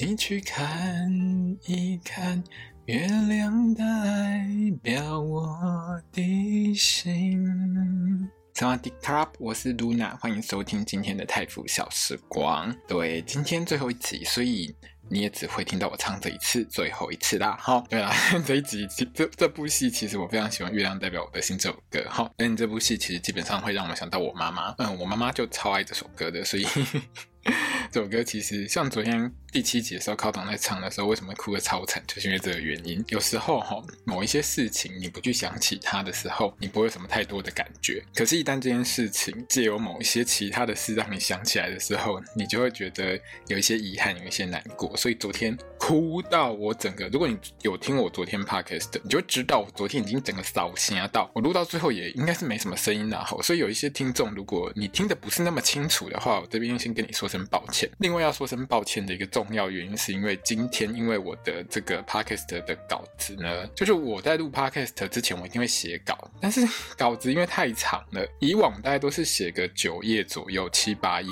你去看一看，月亮代表我的心。萨瓦迪卡，我是露娜，欢迎收听今天的泰腐小时光。对，今天最后一集，所以你也只会听到我唱这一次，最后一次啦。好，对啦，这一集这这部戏其实我非常喜欢《月亮代表我的心》这首歌。好，但这部戏其实基本上会让我想到我妈妈。嗯，我妈妈就超爱这首歌的，所以。这首歌其实像昨天第七集的时候，靠党在唱的时候，为什么哭得超惨？就是因为这个原因。有时候哈，某一些事情你不去想起它的时候，你不会有什么太多的感觉。可是，一旦这件事情借由某一些其他的事让你想起来的时候，你就会觉得有一些遗憾，有一些难过。所以昨天哭到我整个，如果你有听我昨天 podcast，你就知道我昨天已经整个扫瞎到，我录到最后也应该是没什么声音了哈。所以有一些听众，如果你听得不是那么清楚的话，我这边先跟你说声抱歉。另外要说声抱歉的一个重要原因，是因为今天因为我的这个 podcast 的稿子呢，就是我在录 podcast 之前，我一定会写稿，但是 稿子因为太长了，以往大概都是写个九页左右，七八页。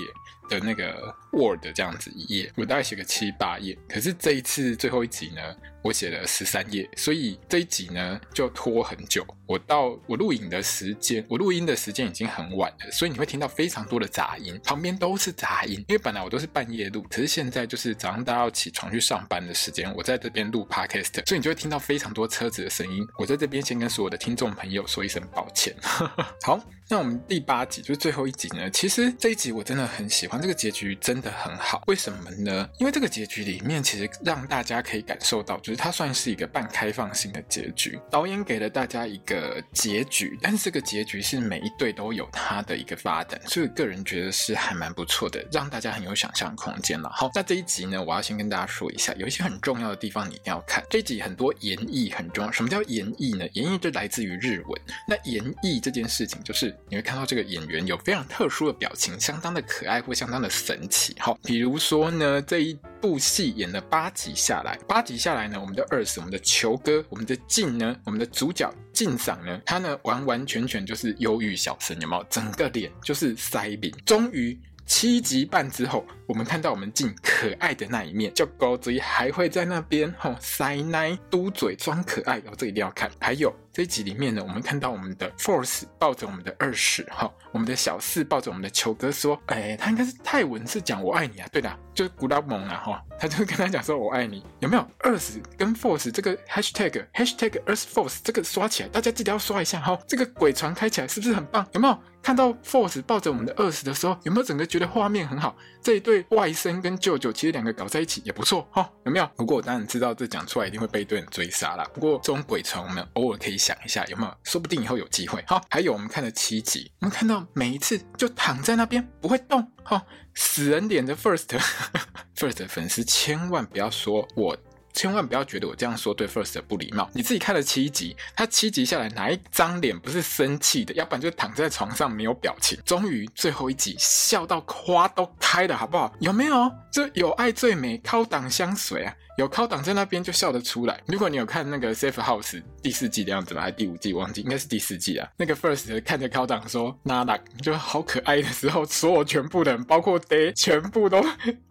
的那个 Word 这样子一页，我大概写个七八页，可是这一次最后一集呢，我写了十三页，所以这一集呢就拖很久。我到我录影的时间，我录音的时间已经很晚了，所以你会听到非常多的杂音，旁边都是杂音。因为本来我都是半夜录，可是现在就是早上大家要起床去上班的时间，我在这边录 Podcast，所以你就会听到非常多车子的声音。我在这边先跟所有的听众朋友说一声抱歉。好，那我们第八集就是最后一集呢，其实这一集我真的很喜欢，这个结局真的很好。为什么呢？因为这个结局里面其实让大家可以感受到，就是它算是一个半开放性的结局，导演给了大家一个。结局，但是这个结局是每一对都有它的一个发展，所以个人觉得是还蛮不错的，让大家很有想象空间了。好，那这一集呢，我要先跟大家说一下，有一些很重要的地方你一定要看。这一集很多演绎很重要，什么叫演绎呢？演绎就来自于日文。那演绎这件事情，就是你会看到这个演员有非常特殊的表情，相当的可爱或相当的神奇。好，比如说呢，这一部戏演了八集下来，八集下来呢，我们的二叔我们的球哥，我们的静呢，我们的主角静赏呢，他呢完完全全就是忧郁小生，有没有？整个脸就是腮饼。终于七集半之后，我们看到我们静可爱的那一面，就狗嘴还会在那边吼塞奶嘟嘴装可爱，然后这一定要看。还有。这一集里面呢，我们看到我们的 Force 抱着我们的二十哈，我们的小四抱着我们的球哥说，哎，他应该是泰文是讲我爱你啊，对的，就是古拉蒙啊哈，他就跟他讲说我爱你，有没有 Earth 跟 Force 这个 Hashtag Hashtag Earth Force 这个刷起来，大家记得要刷一下哈，这个鬼船开起来是不是很棒？有没有看到 Force 抱着我们的 Earth 的时候，有没有整个觉得画面很好？这一对外甥跟舅舅其实两个搞在一起也不错哈，有没有？不过我当然知道这讲出来一定会被一堆人追杀啦。不过这种鬼船我们偶尔可以。想一下有没有，说不定以后有机会。好，还有我们看了七集，我们看到每一次就躺在那边不会动，哈，死人脸的 First，First 粉丝千万不要说我，千万不要觉得我这样说对 First 不礼貌。你自己看了七集，他七集下来哪一张脸不是生气的？要不然就躺在床上没有表情。终于最后一集笑到花都开了，好不好？有没有？这有爱最美，靠挡相随啊！有靠挡在那边就笑得出来。如果你有看那个《Safe House》第四季的样子吗，还是第五季忘记，应该是第四季啊。那个 First 看着靠挡说 “Nada”，就好可爱的时候，所有全部的人，包括 Day，全部都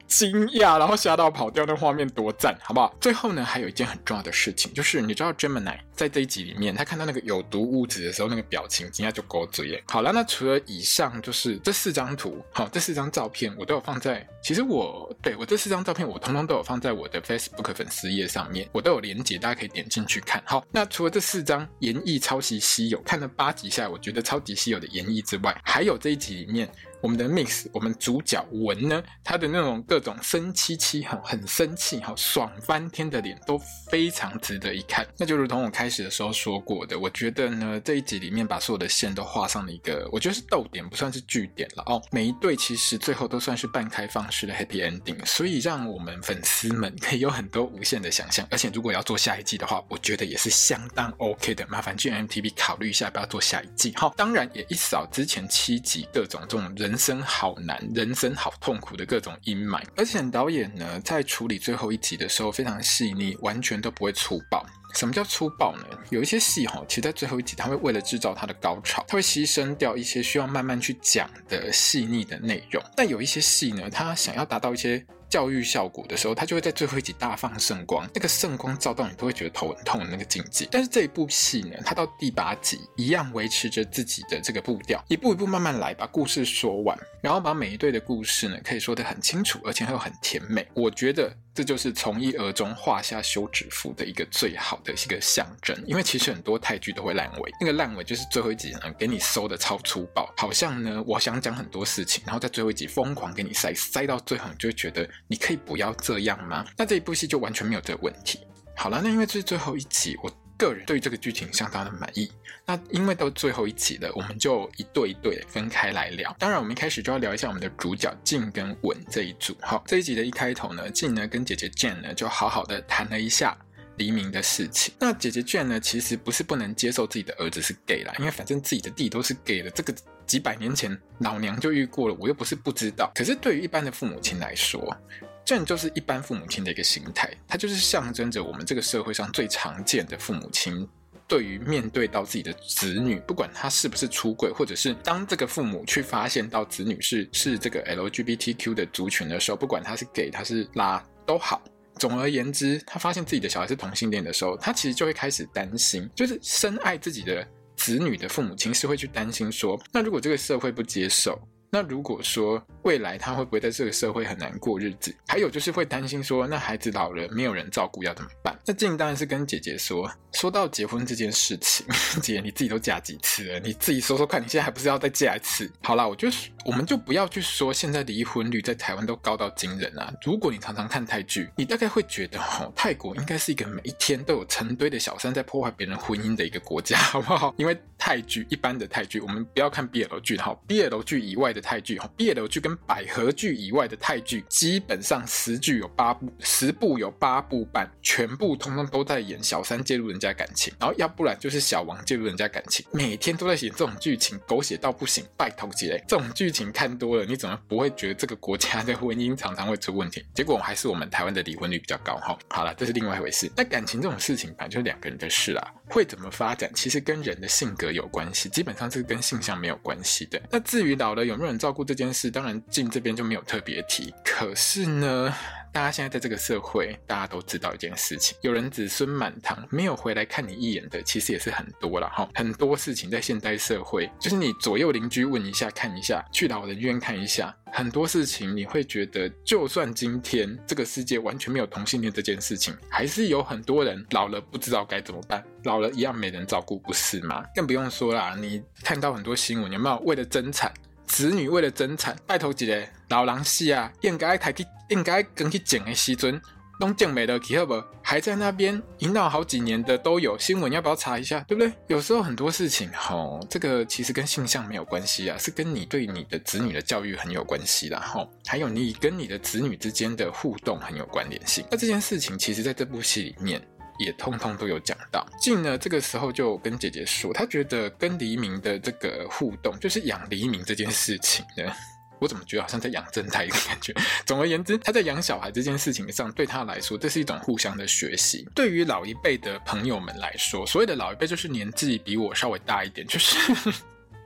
惊讶，然后吓到跑掉，那画面多赞，好不好？最后呢，还有一件很重要的事情，就是你知道 Gemini 在这一集里面，他看到那个有毒物质的时候，那个表情惊讶就勾嘴耶。好了，那除了以上，就是这四张图，好，这四张照片我都有放在。其实我对我这四张照片，我通通都有放在我的 Facebook 粉丝页上面，我都有连结，大家可以点进去看。好，那除了这四张演绎超级稀有，看了八集下来，我觉得超级稀有的演绎之外，还有这一集里面。我们的 Mix，我们主角文呢，他的那种各种生气气哈，很生气哈，爽翻天的脸都非常值得一看。那就如同我开始的时候说过的，我觉得呢，这一集里面把所有的线都画上了一个，我觉得是逗点，不算是句点了哦。每一对其实最后都算是半开放式的 Happy Ending，所以让我们粉丝们可以有很多无限的想象。而且如果要做下一季的话，我觉得也是相当 OK 的。麻烦 GMTV 考虑一下，不要做下一季。哈，当然也一扫之前七集各种这种人人生好难、人生好痛苦的各种阴霾。而且导演呢，在处理最后一集的时候非常细腻，完全都不会粗暴。什么叫粗暴呢？有一些戏哈，其实在最后一集，他会为了制造他的高潮，他会牺牲掉一些需要慢慢去讲的细腻的内容。但有一些戏呢，他想要达到一些教育效果的时候，他就会在最后一集大放圣光，那个圣光照到你都会觉得头很痛的那个境界。但是这一部戏呢，他到第八集一样维持着自己的这个步调，一步一步慢慢来，把故事说完，然后把每一对的故事呢，可以说得很清楚，而且又很甜美。我觉得。这就是从一而终画下休止符的一个最好的一个象征，因为其实很多泰剧都会烂尾，那个烂尾就是最后一集呢给你收的超粗暴，好像呢我想讲很多事情，然后在最后一集疯狂给你塞塞到最后，你就会觉得你可以不要这样吗？那这一部戏就完全没有这个问题。好了，那因为这是最后一集，我。个人对这个剧情相当的满意。那因为到最后一集了，我们就一对一对分开来聊。当然，我们一开始就要聊一下我们的主角静跟稳这一组。好，这一集的一开头呢，静呢跟姐姐卷呢就好好的谈了一下黎明的事情。那姐姐 Jane 呢，其实不是不能接受自己的儿子是 gay 啦，因为反正自己的弟都是 gay 的，这个几百年前老娘就遇过了，我又不是不知道。可是对于一般的父母亲来说，这就是一般父母亲的一个形态，它就是象征着我们这个社会上最常见的父母亲，对于面对到自己的子女，不管他是不是出轨，或者是当这个父母去发现到子女是是这个 LGBTQ 的族群的时候，不管他是给他是拉都好。总而言之，他发现自己的小孩是同性恋的时候，他其实就会开始担心，就是深爱自己的子女的父母亲是会去担心说，那如果这个社会不接受。那如果说未来他会不会在这个社会很难过日子？还有就是会担心说，那孩子老了没有人照顾要怎么办？那静当然是跟姐姐说，说到结婚这件事情，姐你自己都嫁几次了？你自己说说看，你现在还不是要再嫁一次？好啦，我就我们就不要去说现在离婚率在台湾都高到惊人啊！如果你常常看泰剧，你大概会觉得哦，泰国应该是一个每一天都有成堆的小三在破坏别人婚姻的一个国家，好不好？因为泰剧一般的泰剧，我们不要看 BL 剧哈，BL 剧以外的。泰剧哈，BL 剧跟百合剧以外的泰剧，基本上十剧有八部，十部有八部半，全部通通都在演小三介入人家感情，然后要不然就是小王介入人家感情，每天都在写这种剧情，狗血到不行，拜托姐，这种剧情看多了，你怎么不会觉得这个国家的婚姻常常会出问题？结果还是我们台湾的离婚率比较高哈。好了，这是另外一回事。那感情这种事情，反正就是两个人的事啦，会怎么发展，其实跟人的性格有关系，基本上是跟性向没有关系的。那至于老了有没有人？照顾这件事，当然进这边就没有特别提。可是呢，大家现在在这个社会，大家都知道一件事情：有人子孙满堂，没有回来看你一眼的，其实也是很多了哈。很多事情在现代社会，就是你左右邻居问一下、看一下，去老人院看一下，很多事情你会觉得，就算今天这个世界完全没有同性恋这件事情，还是有很多人老了不知道该怎么办，老了一样没人照顾，不是吗？更不用说啦，你看到很多新闻，有没有为了争产？子女为了争产，拜托一个老人死啊，应该抬去，应该跟去捡的时阵，拢捡没了，去好不？还在那边引导好几年的都有新闻，要不要查一下？对不对？有时候很多事情，吼，这个其实跟性向没有关系啊，是跟你对你的子女的教育很有关系啦，吼，还有你跟你的子女之间的互动很有关联性。那这件事情，其实在这部戏里面。也通通都有讲到。静呢，这个时候就跟姐姐说，她觉得跟黎明的这个互动，就是养黎明这件事情呢，我怎么觉得好像在养正太的感觉？总而言之，他在养小孩这件事情上，对他来说，这是一种互相的学习。对于老一辈的朋友们来说，所谓的老一辈就是年纪比我稍微大一点，就是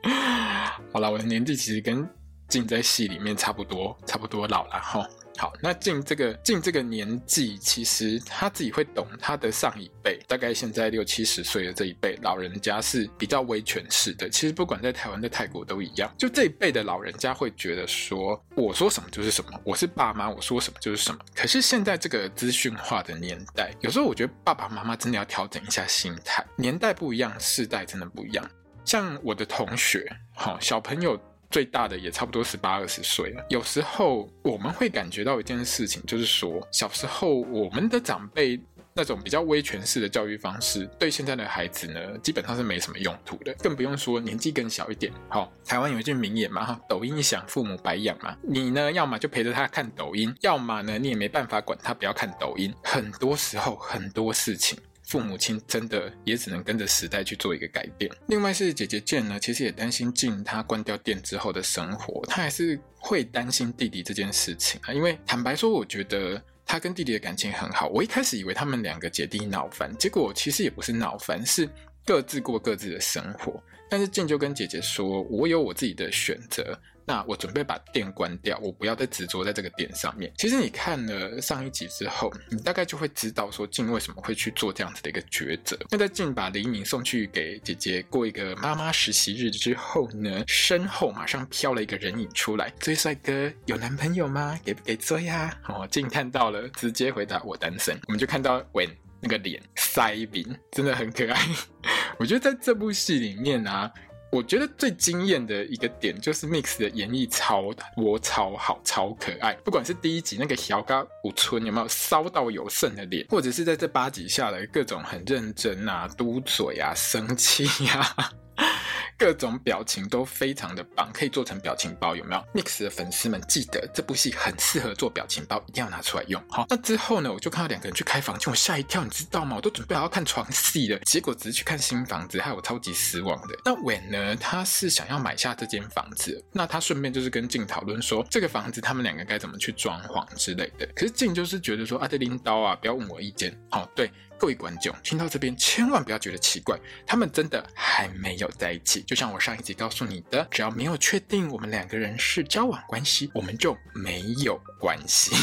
好了，我的年纪其实跟静在戏里面差不多，差不多老了哈。好，那进这个进这个年纪，其实他自己会懂，他的上一辈，大概现在六七十岁的这一辈老人家是比较威权式的。其实不管在台湾、在泰国都一样，就这一辈的老人家会觉得说，我说什么就是什么，我是爸妈，我说什么就是什么。可是现在这个资讯化的年代，有时候我觉得爸爸妈妈真的要调整一下心态，年代不一样，世代真的不一样。像我的同学，好小朋友。最大的也差不多十八二十岁了。有时候我们会感觉到一件事情，就是说小时候我们的长辈。那种比较威权式的教育方式，对现在的孩子呢，基本上是没什么用途的，更不用说年纪更小一点。好、台湾有一句名言嘛，哈，抖音一响，父母白养嘛。你呢，要么就陪着他看抖音，要么呢，你也没办法管他不要看抖音。很多时候，很多事情，父母亲真的也只能跟着时代去做一个改变。另外是姐姐键呢，其实也担心静他关掉店之后的生活，他还是会担心弟弟这件事情啊。因为坦白说，我觉得。他跟弟弟的感情很好，我一开始以为他们两个姐弟闹翻，结果其实也不是闹翻，是各自过各自的生活。但是静就跟姐姐说：“我有我自己的选择。”那我准备把电关掉，我不要再执着在这个点上面。其实你看了上一集之后，你大概就会知道说静为什么会去做这样子的一个抉择。那在静把黎明送去给姐姐过一个妈妈实习日之后呢，身后马上飘了一个人影出来。这位帅哥有男朋友吗？给不给追呀？哦，静看到了，直接回答我单身。我们就看到文那个脸腮饼，真的很可爱。我觉得在这部戏里面啊。我觉得最惊艳的一个点就是 Mix 的演绎超我超好超可爱，不管是第一集那个小嘎五村有没有骚到有剩的脸，或者是在这八集下来各种很认真啊、嘟嘴啊、生气呀、啊。各种表情都非常的棒，可以做成表情包，有没有？Mix 的粉丝们记得这部戏很适合做表情包，一定要拿出来用。好，那之后呢，我就看到两个人去开房间，我吓一跳，你知道吗？我都准备好要看床戏了，结果只是去看新房子，害我超级失望的。那 Wen 呢，他是想要买下这间房子，那他顺便就是跟静讨论说，这个房子他们两个该怎么去装潢之类的。可是静就是觉得说，阿德林刀啊，不要问我意见。好，对。各位观众，听到这边千万不要觉得奇怪，他们真的还没有在一起。就像我上一集告诉你的，只要没有确定我们两个人是交往关系，我们就没有关系。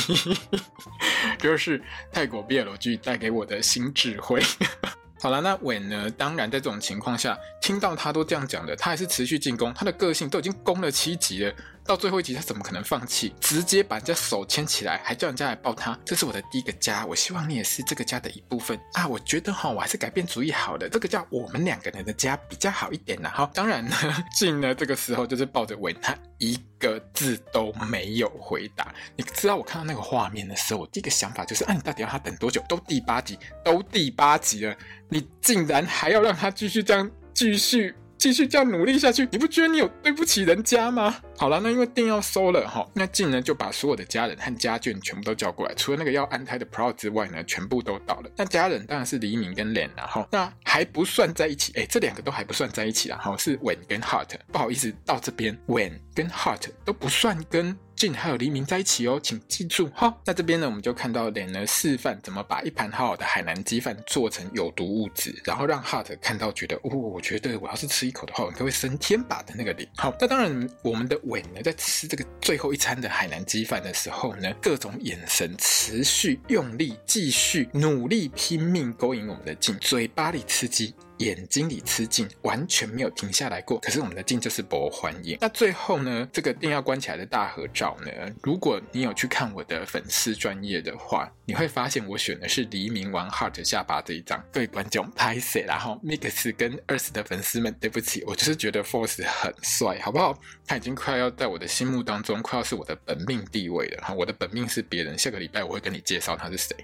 这是泰国 BL 剧带给我的新智慧。好了，那韦呢？当然，在这种情况下，听到他都这样讲的，他还是持续进攻。他的个性都已经攻了七级了。到最后一集，他怎么可能放弃？直接把人家手牵起来，还叫人家来抱他。这是我的第一个家，我希望你也是这个家的一部分啊！我觉得哈，我还是改变主意好了，这个叫我们两个人的家比较好一点呐。好，当然呢，静呢这个时候就是抱着吻，他一个字都没有回答。你知道我看到那个画面的时候，我第一个想法就是：啊，你到底要他等多久？都第八集，都第八集了，你竟然还要让他继续这样继续？继续这样努力下去，你不觉得你有对不起人家吗？好了，那因为店要收了哈，那静呢就把所有的家人和家眷全部都叫过来，除了那个要安胎的 Pro 之外呢，全部都到了。那家人当然是黎明跟脸了哈，那还不算在一起，哎，这两个都还不算在一起了哈，是 When 跟 Heart。不好意思，到这边 When 跟 Heart 都不算跟。静还有黎明在一起哦，请记住哈。那这边呢，我们就看到脸呢示范怎么把一盘好好的海南鸡饭做成有毒物质，然后让 Heart 看到觉得，哦，我觉得我要是吃一口的话，我应该会升天吧的那个脸。好，那当然，我们的伟呢，在吃这个最后一餐的海南鸡饭的时候呢，各种眼神持续用力，继续努力拼命勾引我们的静，嘴巴里吃鸡。眼睛里吃劲，完全没有停下来过。可是我们的劲就是不欢迎。那最后呢，这个店要关起来的大合照呢，如果你有去看我的粉丝专业的话，你会发现我选的是黎明玩 Heart 下巴这一张。各位观众拍谁，然后 Mix 跟 Earth 的粉丝们，对不起，我就是觉得 Force 很帅，好不好？他已经快要在我的心目当中，快要是我的本命地位了。哈，我的本命是别人，下个礼拜我会跟你介绍他是谁。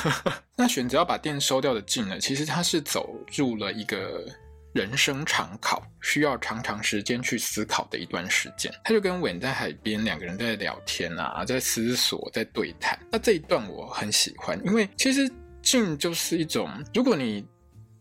那选择要把店收掉的劲呢，其实他是走入了。一个人生长考，需要长长时间去思考的一段时间。他就跟稳在海边，两个人在聊天啊，在思索，在对谈。那这一段我很喜欢，因为其实静就是一种，如果你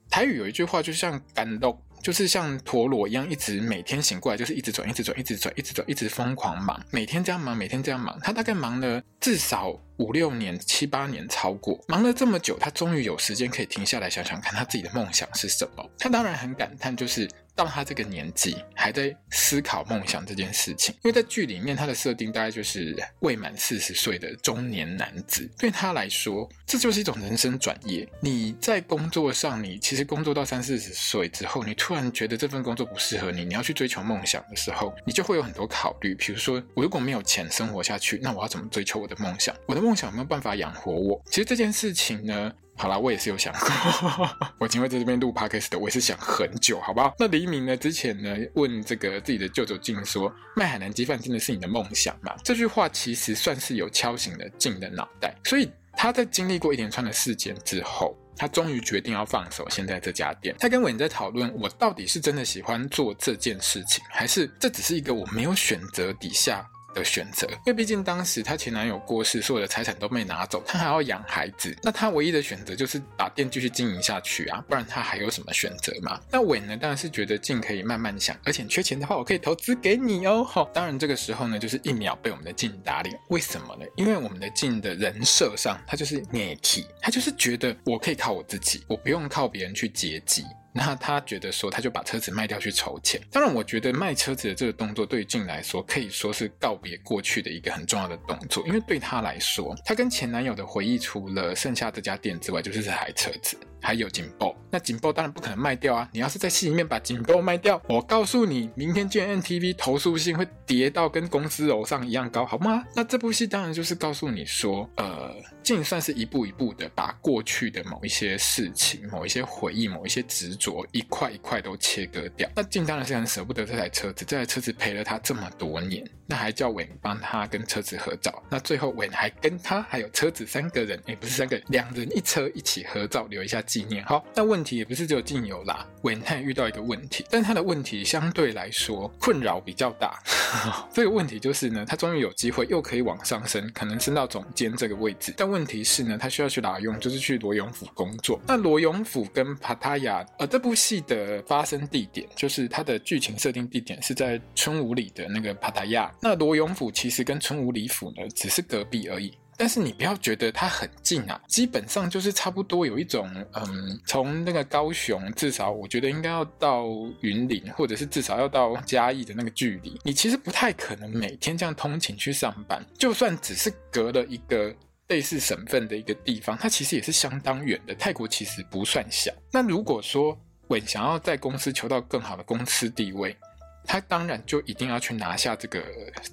台语有一句话，就像干豆。就是像陀螺一样，一直每天醒过来就是一直转，一直转，一直转，一直转，一直疯狂忙，每天这样忙，每天这样忙。他大概忙了至少五六年、七八年，超过忙了这么久，他终于有时间可以停下来想想看他自己的梦想是什么。他当然很感叹，就是。到他这个年纪还在思考梦想这件事情，因为在剧里面他的设定大概就是未满四十岁的中年男子，对他来说这就是一种人生转业。你在工作上，你其实工作到三四十岁之后，你突然觉得这份工作不适合你，你要去追求梦想的时候，你就会有很多考虑。比如说，我如果没有钱生活下去，那我要怎么追求我的梦想？我的梦想有没有办法养活我？其实这件事情呢，好啦，我也是有想过，我今天在这边录 podcast 的，我也是想很久，好不好？那黎明呢？之前呢问这个自己的舅舅静说：“卖海南鸡饭真的是你的梦想吗？”这句话其实算是有敲醒了静的脑袋，所以他在经历过一连串的事件之后，他终于决定要放手现在这家店。他跟伟在讨论，我到底是真的喜欢做这件事情，还是这只是一个我没有选择底下的选择，因为毕竟当时她前男友过世，所有的财产都被拿走，她还要养孩子，那她唯一的选择就是把店继续经营下去啊，不然她还有什么选择嘛？那伟呢，当然是觉得静可以慢慢想，而且缺钱的话，我可以投资给你哦。好，当然这个时候呢，就是一秒被我们的静打脸，为什么呢？因为我们的静的人设上，他就是聂体，他就是觉得我可以靠我自己，我不用靠别人去接济。那他觉得说，他就把车子卖掉去筹钱。当然，我觉得卖车子的这个动作对于静来说，可以说是告别过去的一个很重要的动作。因为对他来说，他跟前男友的回忆，除了剩下这家店之外，就是这台车子。还有警报，那警报当然不可能卖掉啊！你要是在戏里面把警报卖掉，我告诉你，明天见 NTV 投诉信会叠到跟公司楼上一样高，好吗？那这部戏当然就是告诉你说，呃，静算是一步一步的把过去的某一些事情、某一些回忆、某一些执着，一块一块都切割掉。那静当然是很舍不得这台车子，这台车子陪了他这么多年，那还叫伟帮他跟车子合照，那最后伟还跟他还有车子三个人，哎，不是三个，两人一车一起合照，留一下。纪念好，那问题也不是只有静有啦，韦太遇到一个问题，但他的问题相对来说困扰比较大。这个问题就是呢，他终于有机会又可以往上升，可能升到总监这个位置。但问题是呢，他需要去哪用？就是去罗永府工作。那罗永府跟帕塔亚，呃，这部戏的发生地点，就是它的剧情设定地点是在春武里的那个帕塔亚。那罗永府其实跟春武里府呢，只是隔壁而已。但是你不要觉得它很近啊，基本上就是差不多有一种，嗯，从那个高雄至少我觉得应该要到云林，或者是至少要到嘉义的那个距离，你其实不太可能每天这样通勤去上班。就算只是隔了一个类似省份的一个地方，它其实也是相当远的。泰国其实不算小。那如果说我想要在公司求到更好的公司地位，他当然就一定要去拿下这个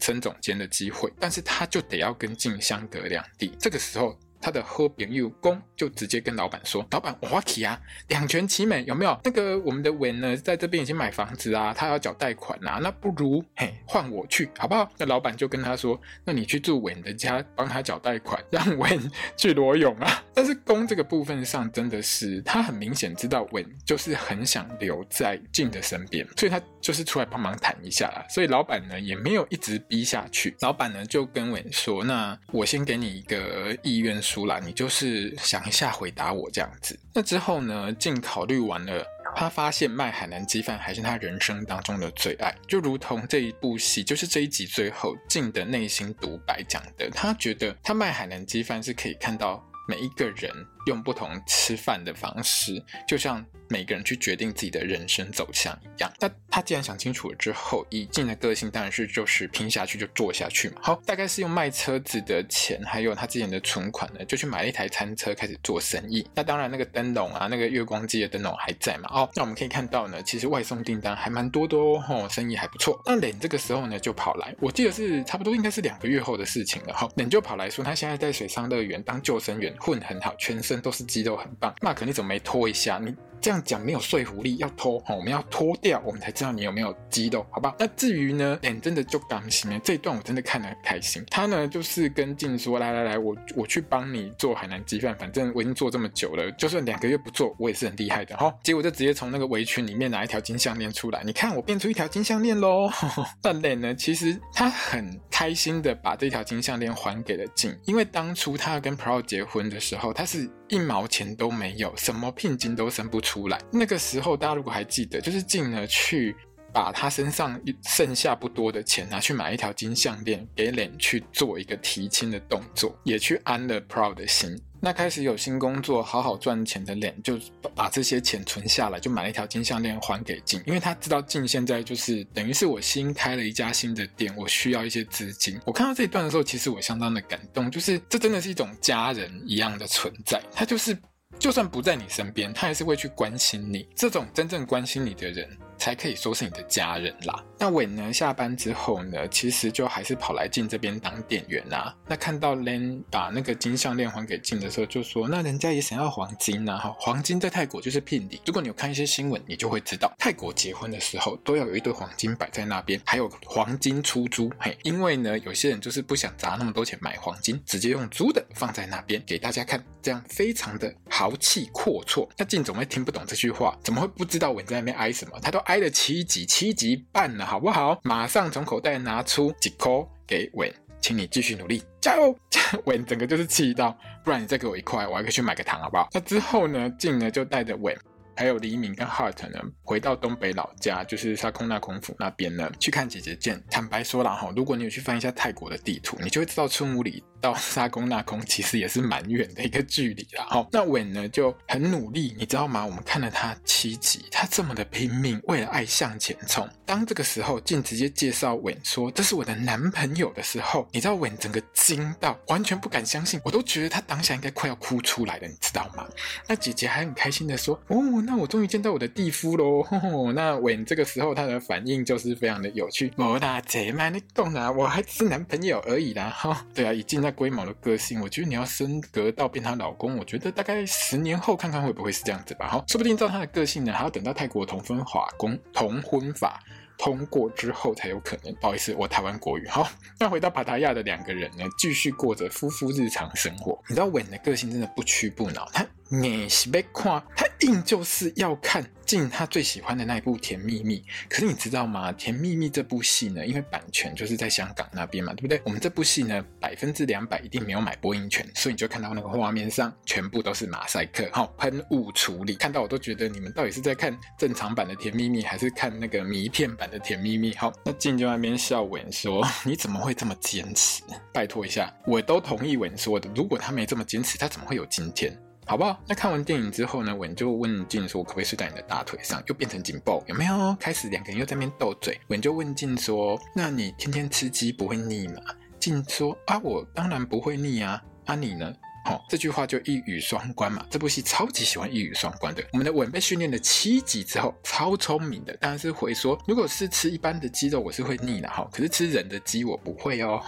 曾总监的机会，但是他就得要跟静相隔两地。这个时候。他的好朋友公就直接跟老板说：“老板，我去啊，两全其美，有没有？那个我们的文呢，在这边已经买房子啊，他要缴贷款啊，那不如嘿换我去，好不好？”那老板就跟他说：“那你去住文的家，帮他缴贷款，让文 去裸泳啊。”但是公这个部分上，真的是他很明显知道文就是很想留在静的身边，所以他就是出来帮忙谈一下啦。所以老板呢也没有一直逼下去，老板呢就跟文说：“那我先给你一个意愿书。”啦，你就是想一下回答我这样子。那之后呢，静考虑完了，他发现卖海南鸡饭还是他人生当中的最爱，就如同这一部戏，就是这一集最后静的内心独白讲的，他觉得他卖海南鸡饭是可以看到每一个人用不同吃饭的方式，就像。每个人去决定自己的人生走向一样。那他既然想清楚了之后，一静的个性，当然是就是拼下去就做下去嘛。好，大概是用卖车子的钱，还有他之前的存款呢，就去买了一台餐车，开始做生意。那当然，那个灯笼啊，那个月光机的灯笼还在嘛。哦，那我们可以看到呢，其实外送订单还蛮多多哦，生意还不错。那脸这个时候呢，就跑来，我记得是差不多应该是两个月后的事情了。哈，脸就跑来说，他现在在水上乐园当救生员，混很好，全身都是肌肉，很棒。那可你怎么没脱一下？你。这样讲没有说服力，要脱哦，我们要脱掉，我们才知道你有没有肌肉，好吧？那至于呢，脸真的就甘心了。这一段我真的看得很开心。他呢就是跟静说，来来来，我我去帮你做海南鸡饭，反正我已经做这么久了，就算两个月不做，我也是很厉害的哈。结果就直接从那个围裙里面拿一条金项链出来，你看我变出一条金项链喽。那脸呢，其实他很开心的把这条金项链还给了静，因为当初他要跟 Pro 结婚的时候，他是。一毛钱都没有，什么聘金都生不出来。那个时候，大家如果还记得，就是静呢去把他身上剩下不多的钱拿去买一条金项链给脸去做一个提亲的动作，也去安了 Pro 的心。那开始有新工作，好好赚钱的脸就把这些钱存下来，就买了一条金项链还给静，因为他知道静现在就是等于是我新开了一家新的店，我需要一些资金。我看到这一段的时候，其实我相当的感动，就是这真的是一种家人一样的存在，他就是就算不在你身边，他还是会去关心你。这种真正关心你的人。才可以说是你的家人啦。那伟呢，下班之后呢，其实就还是跑来静这边当店员啦。那看到 Len 把那个金项链还给静的时候，就说：“那人家也想要黄金啊！哈，黄金在泰国就是聘礼。如果你有看一些新闻，你就会知道，泰国结婚的时候都要有一堆黄金摆在那边，还有黄金出租。嘿，因为呢，有些人就是不想砸那么多钱买黄金，直接用租的放在那边给大家看，这样非常的豪气阔绰。那静总会听不懂这句话，怎么会不知道伟在那边挨什么？他都挨挨了七级，七级半了，好不好？马上从口袋拿出几颗给稳。请你继续努力，加油！稳整个就是气到，不然你再给我一块，我还可以去买个糖，好不好？那之后呢，静呢就带着稳，还有黎明跟 Heart 呢，回到东北老家，就是沙空纳空府那边呢，去看姐姐见。坦白说了哈，如果你有去翻一下泰国的地图，你就会知道春武里。到沙空那空其实也是蛮远的一个距离啦。哈，那伟呢就很努力，你知道吗？我们看了他七集，他这么的拼命，为了爱向前冲。当这个时候静直接介绍伟说这是我的男朋友的时候，你知道伟整个惊到完全不敢相信，我都觉得他当下应该快要哭出来了，你知道吗？那姐姐还很开心的说：“哦，那我终于见到我的弟夫喽。”那伟这个时候他的反应就是非常的有趣。我大姐嘛，你懂啊？我还只是男朋友而已啦。哈，对啊，已经在。龟毛的个性，我觉得你要升格到变她老公，我觉得大概十年后看看会不会是这样子吧。哈，说不定照她的个性呢，还要等到泰国同婚法公同婚法通过之后才有可能。不好意思，我台湾国语。好，那回到帕塔亚的两个人呢，继续过着夫妇日常生活。你知道伟的个性真的不屈不挠，他。你是被看，他硬就是要看静他最喜欢的那一部《甜蜜蜜》。可是你知道吗？《甜蜜蜜》这部戏呢，因为版权就是在香港那边嘛，对不对？我们这部戏呢，百分之两百一定没有买播音权，所以你就看到那个画面上全部都是马赛克，好喷雾处理，看到我都觉得你们到底是在看正常版的《甜蜜蜜》，还是看那个迷片版的《甜蜜蜜》？好，那静就在那边笑稳说：“ 你怎么会这么坚持？拜托一下，我都同意稳说的。如果他没这么坚持，他怎么会有今天？”好不好？那看完电影之后呢，稳就问静说：“可不可以睡在你的大腿上？”又变成紧抱，有没有？开始两个人又在那边斗嘴。稳就问静说：“那你天天吃鸡不会腻吗？”静说：“啊，我当然不会腻啊。啊，你呢？”好、哦，这句话就一语双关嘛。这部戏超级喜欢一语双关的。我们的稳被训练了七集之后，超聪明的，但是回说，如果是吃一般的鸡肉，我是会腻的哈。可是吃人的鸡，我不会哦。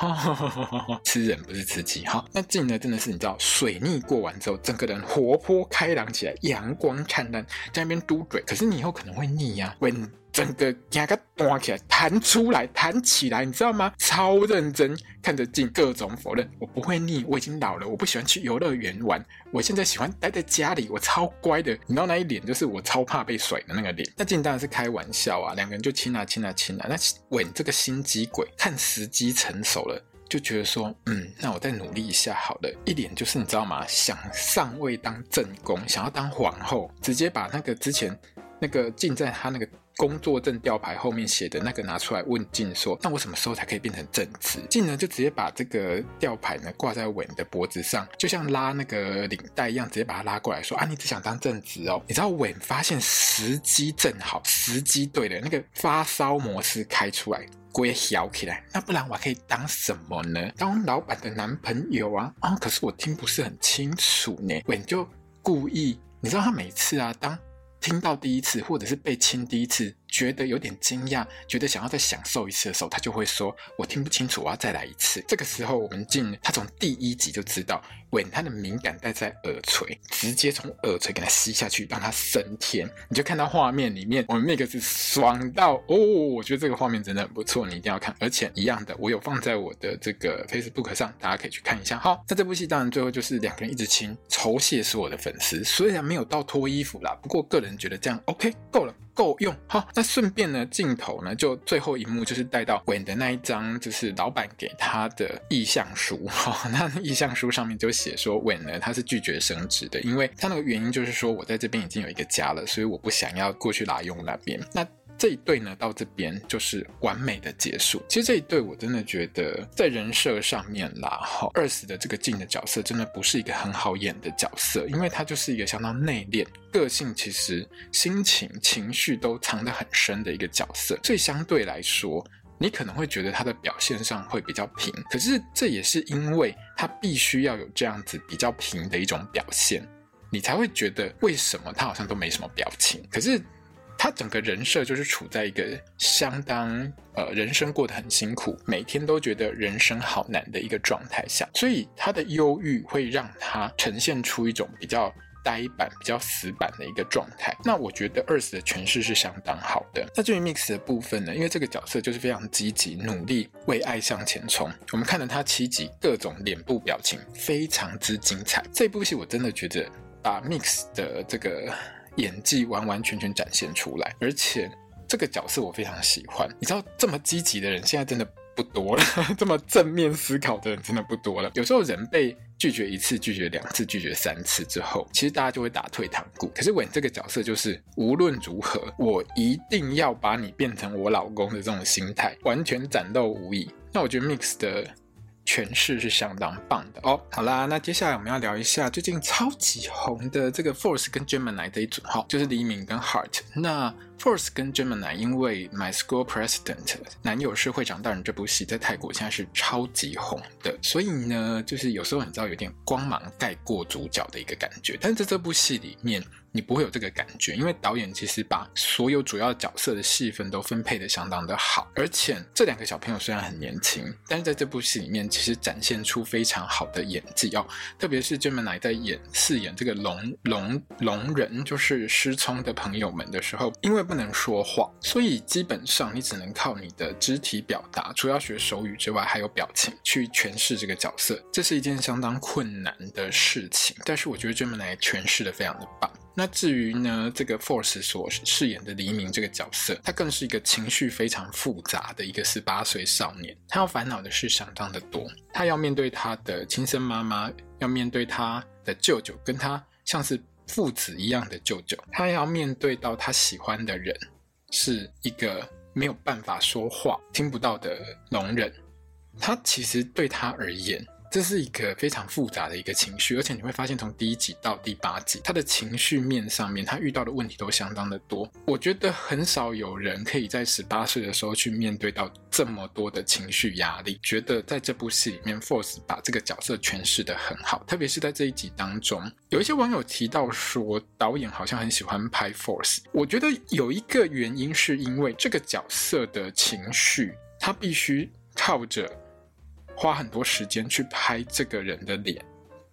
吃人不是吃鸡哈。那静呢，真的是你知道，水逆过完之后，整个人活泼开朗起来，阳光灿烂，在那边嘟嘴。可是你以后可能会腻呀、啊，稳。整个给它端起来，弹出来，弹起来，你知道吗？超认真看着镜，各种否认。我不会腻，我已经老了，我不喜欢去游乐园玩。我现在喜欢待在家里，我超乖的。你知道那一脸就是我超怕被甩的那个脸。那镜当然是开玩笑啊，两个人就亲啊亲啊亲啊。那稳这个心机鬼，看时机成熟了，就觉得说，嗯，那我再努力一下好了。一脸就是你知道吗？想上位当正宫，想要当皇后，直接把那个之前那个镜在他那个。工作证吊牌后面写的那个拿出来问静说：“那我什么时候才可以变成正职？”静呢就直接把这个吊牌呢挂在稳的脖子上，就像拉那个领带一样，直接把它拉过来说：“啊，你只想当正职哦？”你知道稳发现时机正好，时机对了，那个发烧模式开出来，鬼摇起来。那不然我可以当什么呢？当老板的男朋友啊？啊、哦，可是我听不是很清楚呢。稳就故意，你知道他每次啊当。听到第一次，或者是被亲第一次。觉得有点惊讶，觉得想要再享受一次的时候，他就会说：“我听不清楚，我要再来一次。”这个时候，我们进他从第一集就知道，稳他的敏感带在耳垂，直接从耳垂给他吸下去，让他升天。你就看到画面里面，我们那个是爽到哦！我觉得这个画面真的很不错，你一定要看。而且一样的，我有放在我的这个 Facebook 上，大家可以去看一下。好，那这部戏当然最后就是两个人一直亲，酬谢所有的粉丝。虽然没有到脱衣服啦，不过个人觉得这样 OK 够了。够用好，那顺便呢，镜头呢就最后一幕就是带到稳的那一张，就是老板给他的意向书。哦，那意向书上面就写说稳呢他是拒绝升职的，因为他那个原因就是说我在这边已经有一个家了，所以我不想要过去拉用那边。那这一对呢，到这边就是完美的结束。其实这一对我真的觉得在人设上面啦，哈，二十的这个静的角色真的不是一个很好演的角色，因为他就是一个相当内敛、个性其实心情、情绪都藏得很深的一个角色。所以相对来说，你可能会觉得他的表现上会比较平，可是这也是因为他必须要有这样子比较平的一种表现，你才会觉得为什么他好像都没什么表情，可是。他整个人设就是处在一个相当呃人生过得很辛苦，每天都觉得人生好难的一个状态下，所以他的忧郁会让他呈现出一种比较呆板、比较死板的一个状态。那我觉得 Earth 的诠释是相当好的。那至于 Mix 的部分呢？因为这个角色就是非常积极、努力为爱向前冲。我们看了他七集，各种脸部表情非常之精彩。这部戏我真的觉得把 Mix 的这个演技完完全全展现出来，而且这个角色我非常喜欢。你知道，这么积极的人现在真的不多了，这么正面思考的人真的不多了。有时候人被拒绝一次，拒绝两次，拒绝三次之后，其实大家就会打退堂鼓。可是稳这个角色就是无论如何，我一定要把你变成我老公的这种心态，完全展露无遗。那我觉得 Mix 的诠释是相当棒的哦。好啦，那接下来我们要聊一下最近超级红的这个 Force 跟 Gemini 的一组哈，就是黎明跟 Heart。那 Force 跟 Gemini 因为 My School President 男友是会长大人这部戏在泰国现在是超级红的，所以呢，就是有时候你知道有点光芒盖过主角的一个感觉。但是在这部戏里面，你不会有这个感觉，因为导演其实把所有主要角色的戏份都分配得相当的好，而且这两个小朋友虽然很年轻，但是在这部戏里面其实展现出非常好的演技哦，特别是 Gemini 在演饰演这个聋聋聋人，就是失聪的朋友们的时候，因为不能说话，所以基本上你只能靠你的肢体表达，除了要学手语之外，还有表情去诠释这个角色，这是一件相当困难的事情。但是我觉得 Gemini 诠释得非常的棒。那至于呢，这个 Force 所饰演的黎明这个角色，他更是一个情绪非常复杂的一个十八岁少年，他要烦恼的事相当的多，他要面对他的亲生妈妈，要面对他的舅舅，跟他像是。父子一样的舅舅，他要面对到他喜欢的人是一个没有办法说话、听不到的聋人，他其实对他而言。这是一个非常复杂的一个情绪，而且你会发现，从第一集到第八集，他的情绪面上面，他遇到的问题都相当的多。我觉得很少有人可以在十八岁的时候去面对到这么多的情绪压力。觉得在这部戏里面，Force 把这个角色诠释得很好，特别是在这一集当中，有一些网友提到说，导演好像很喜欢拍 Force。我觉得有一个原因是因为这个角色的情绪，他必须靠着。花很多时间去拍这个人的脸，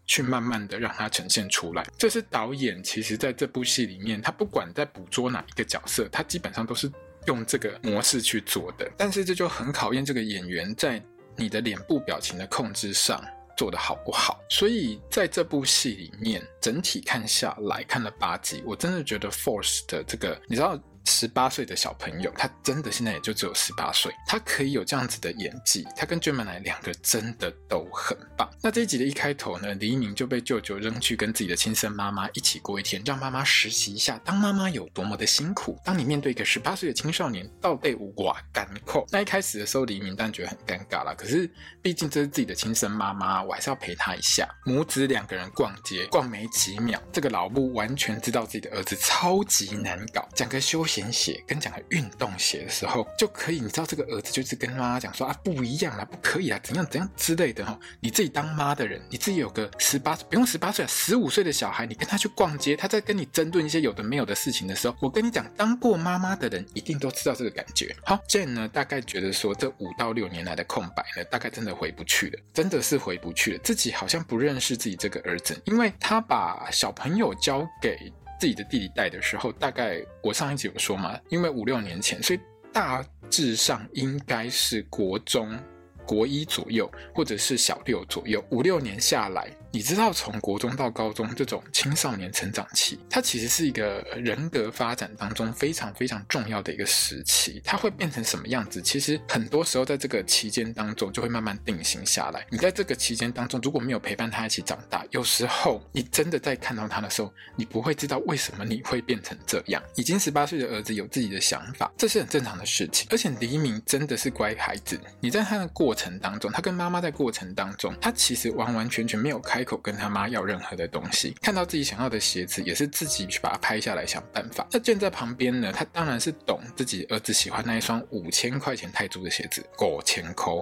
去慢慢的让他呈现出来。这是导演其实在这部戏里面，他不管在捕捉哪一个角色，他基本上都是用这个模式去做的。但是这就很考验这个演员在你的脸部表情的控制上做得好不好。所以在这部戏里面，整体看下来，看了八集，我真的觉得 Force 的这个，你知道。十八岁的小朋友，他真的现在也就只有十八岁，他可以有这样子的演技，他跟 Gemini 两个真的都很棒。那这一集的一开头呢，黎明就被舅舅扔去跟自己的亲生妈妈一起过一天，让妈妈实习一下当妈妈有多么的辛苦。当你面对一个十八岁的青少年，倒背无寡干扣。那一开始的时候，黎明当然觉得很尴尬啦。可是毕竟这是自己的亲生妈妈，我还是要陪她一下。母子两个人逛街，逛没几秒，这个老布完全知道自己的儿子超级难搞，讲个休息。简写跟讲运动鞋的时候，就可以，你知道这个儿子就是跟妈妈讲说啊，不一样啦，不可以啊，怎样怎样之类的哈。你自己当妈的人，你自己有个十八，不用十八岁啊，十五岁的小孩，你跟他去逛街，他在跟你争论一些有的没有的事情的时候，我跟你讲，当过妈妈的人一定都知道这个感觉。好，Jane 呢，大概觉得说这五到六年来的空白呢，大概真的回不去了，真的是回不去了。自己好像不认识自己这个儿子，因为他把小朋友交给。自己的弟弟带的时候，大概我上一集有说嘛，因为五六年前，所以大致上应该是国中。国一左右，或者是小六左右，五六年下来，你知道从国中到高中这种青少年成长期，它其实是一个人格发展当中非常非常重要的一个时期。它会变成什么样子？其实很多时候在这个期间当中就会慢慢定型下来。你在这个期间当中如果没有陪伴他一起长大，有时候你真的在看到他的时候，你不会知道为什么你会变成这样。已经十八岁的儿子有自己的想法，这是很正常的事情。而且黎明真的是乖孩子，你在他的过。程当中，他跟妈妈在过程当中，他其实完完全全没有开开口跟他妈要任何的东西。看到自己想要的鞋子，也是自己去把它拍下来想办法。那站在旁边呢，他当然是懂自己儿子喜欢那一双五千块钱泰铢的鞋子，五千块。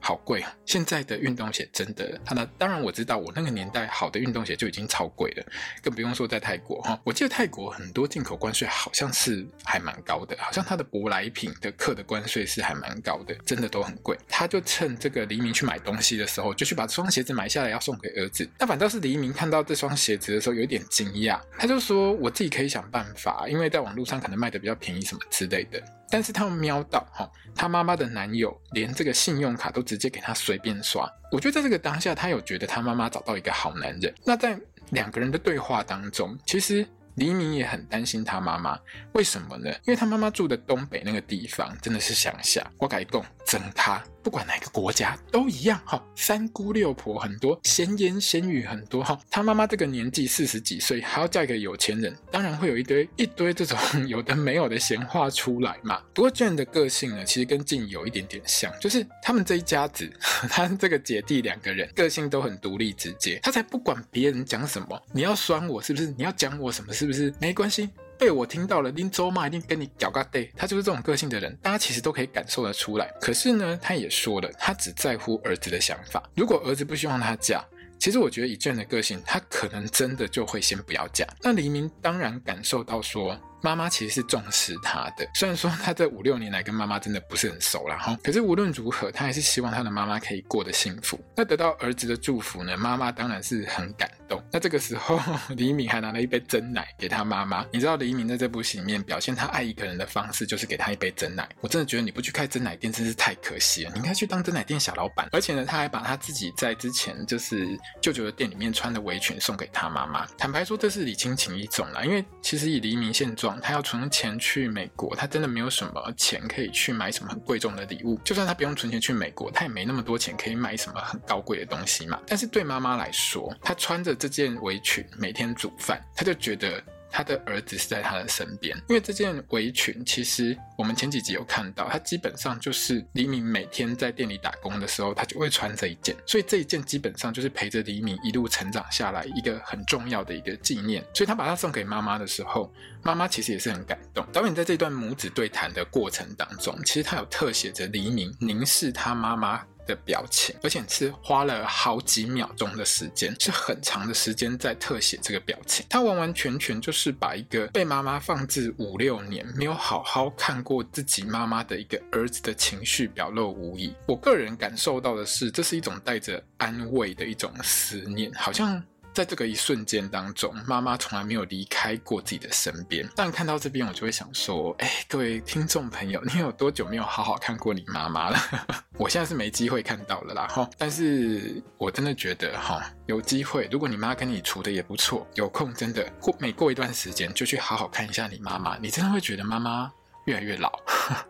好贵啊！现在的运动鞋真的，它呢，当然我知道，我那个年代好的运动鞋就已经超贵了，更不用说在泰国哈。我记得泰国很多进口关税好像是还蛮高的，好像它的舶来品的课的关税是还蛮高的，真的都很贵。他就趁这个黎明去买东西的时候，就去把这双鞋子买下来要送给儿子。那反倒是黎明看到这双鞋子的时候有一点惊讶，他就说：“我自己可以想办法，因为在网络上可能卖的比较便宜什么之类的。”但是他们瞄到哈，他妈妈的男友连这个信用卡都直接给他随便刷。我觉得在这个当下，他有觉得他妈妈找到一个好男人。那在两个人的对话当中，其实黎明也很担心他妈妈。为什么呢？因为他妈妈住的东北那个地方真的是乡下，我改讲整他。不管哪个国家都一样哈，三姑六婆很多，闲言闲语很多哈。他妈妈这个年纪四十几岁，还要嫁一个有钱人，当然会有一堆一堆这种 有的没有的闲话出来嘛。不过 Jane 的个性呢，其实跟静有一点点像，就是他们这一家子，他这个姐弟两个人个性都很独立直接，他才不管别人讲什么，你要酸我是不是？你要讲我什么是不是？没关系。被我听到了，林周妈一定跟你搞个对，他就是这种个性的人，大家其实都可以感受得出来。可是呢，他也说了，他只在乎儿子的想法。如果儿子不希望他嫁，其实我觉得以这样的个性，他可能真的就会先不要嫁。那黎明当然感受到说。妈妈其实是重视他的，虽然说他这五六年来跟妈妈真的不是很熟啦哈，可是无论如何，他还是希望他的妈妈可以过得幸福。那得到儿子的祝福呢，妈妈当然是很感动。那这个时候，黎明还拿了一杯真奶给他妈妈。你知道黎明在这部戏里面表现他爱一个人的方式，就是给他一杯真奶。我真的觉得你不去开真奶店真是太可惜了，你应该去当真奶店小老板。而且呢，他还把他自己在之前就是舅舅的店里面穿的围裙送给他妈妈。坦白说，这是礼轻情意重啦，因为其实以黎明现状。他要存钱去美国，他真的没有什么钱可以去买什么很贵重的礼物。就算他不用存钱去美国，他也没那么多钱可以买什么很高贵的东西嘛。但是对妈妈来说，她穿着这件围裙每天煮饭，她就觉得。他的儿子是在他的身边，因为这件围裙，其实我们前几集有看到，他基本上就是黎明每天在店里打工的时候，他就会穿这一件，所以这一件基本上就是陪着黎明一路成长下来一个很重要的一个纪念，所以他把它送给妈妈的时候，妈妈其实也是很感动。导演在这段母子对谈的过程当中，其实他有特写着黎明凝视他妈妈的表情，而且是花了好几秒钟的时间，是很长的时间在特写这个表情。他完完全全就是把一个被妈妈放置五六年，没有好好看过自己妈妈的一个儿子的情绪表露无遗。我个人感受到的是，这是一种带着安慰的一种思念，好像。在这个一瞬间当中，妈妈从来没有离开过自己的身边。但看到这边，我就会想说：哎，各位听众朋友，你有多久没有好好看过你妈妈了？我现在是没机会看到了啦，哈。但是我真的觉得，哈，有机会，如果你妈跟你处得也不错，有空真的过每过一段时间就去好好看一下你妈妈，你真的会觉得妈妈越来越老。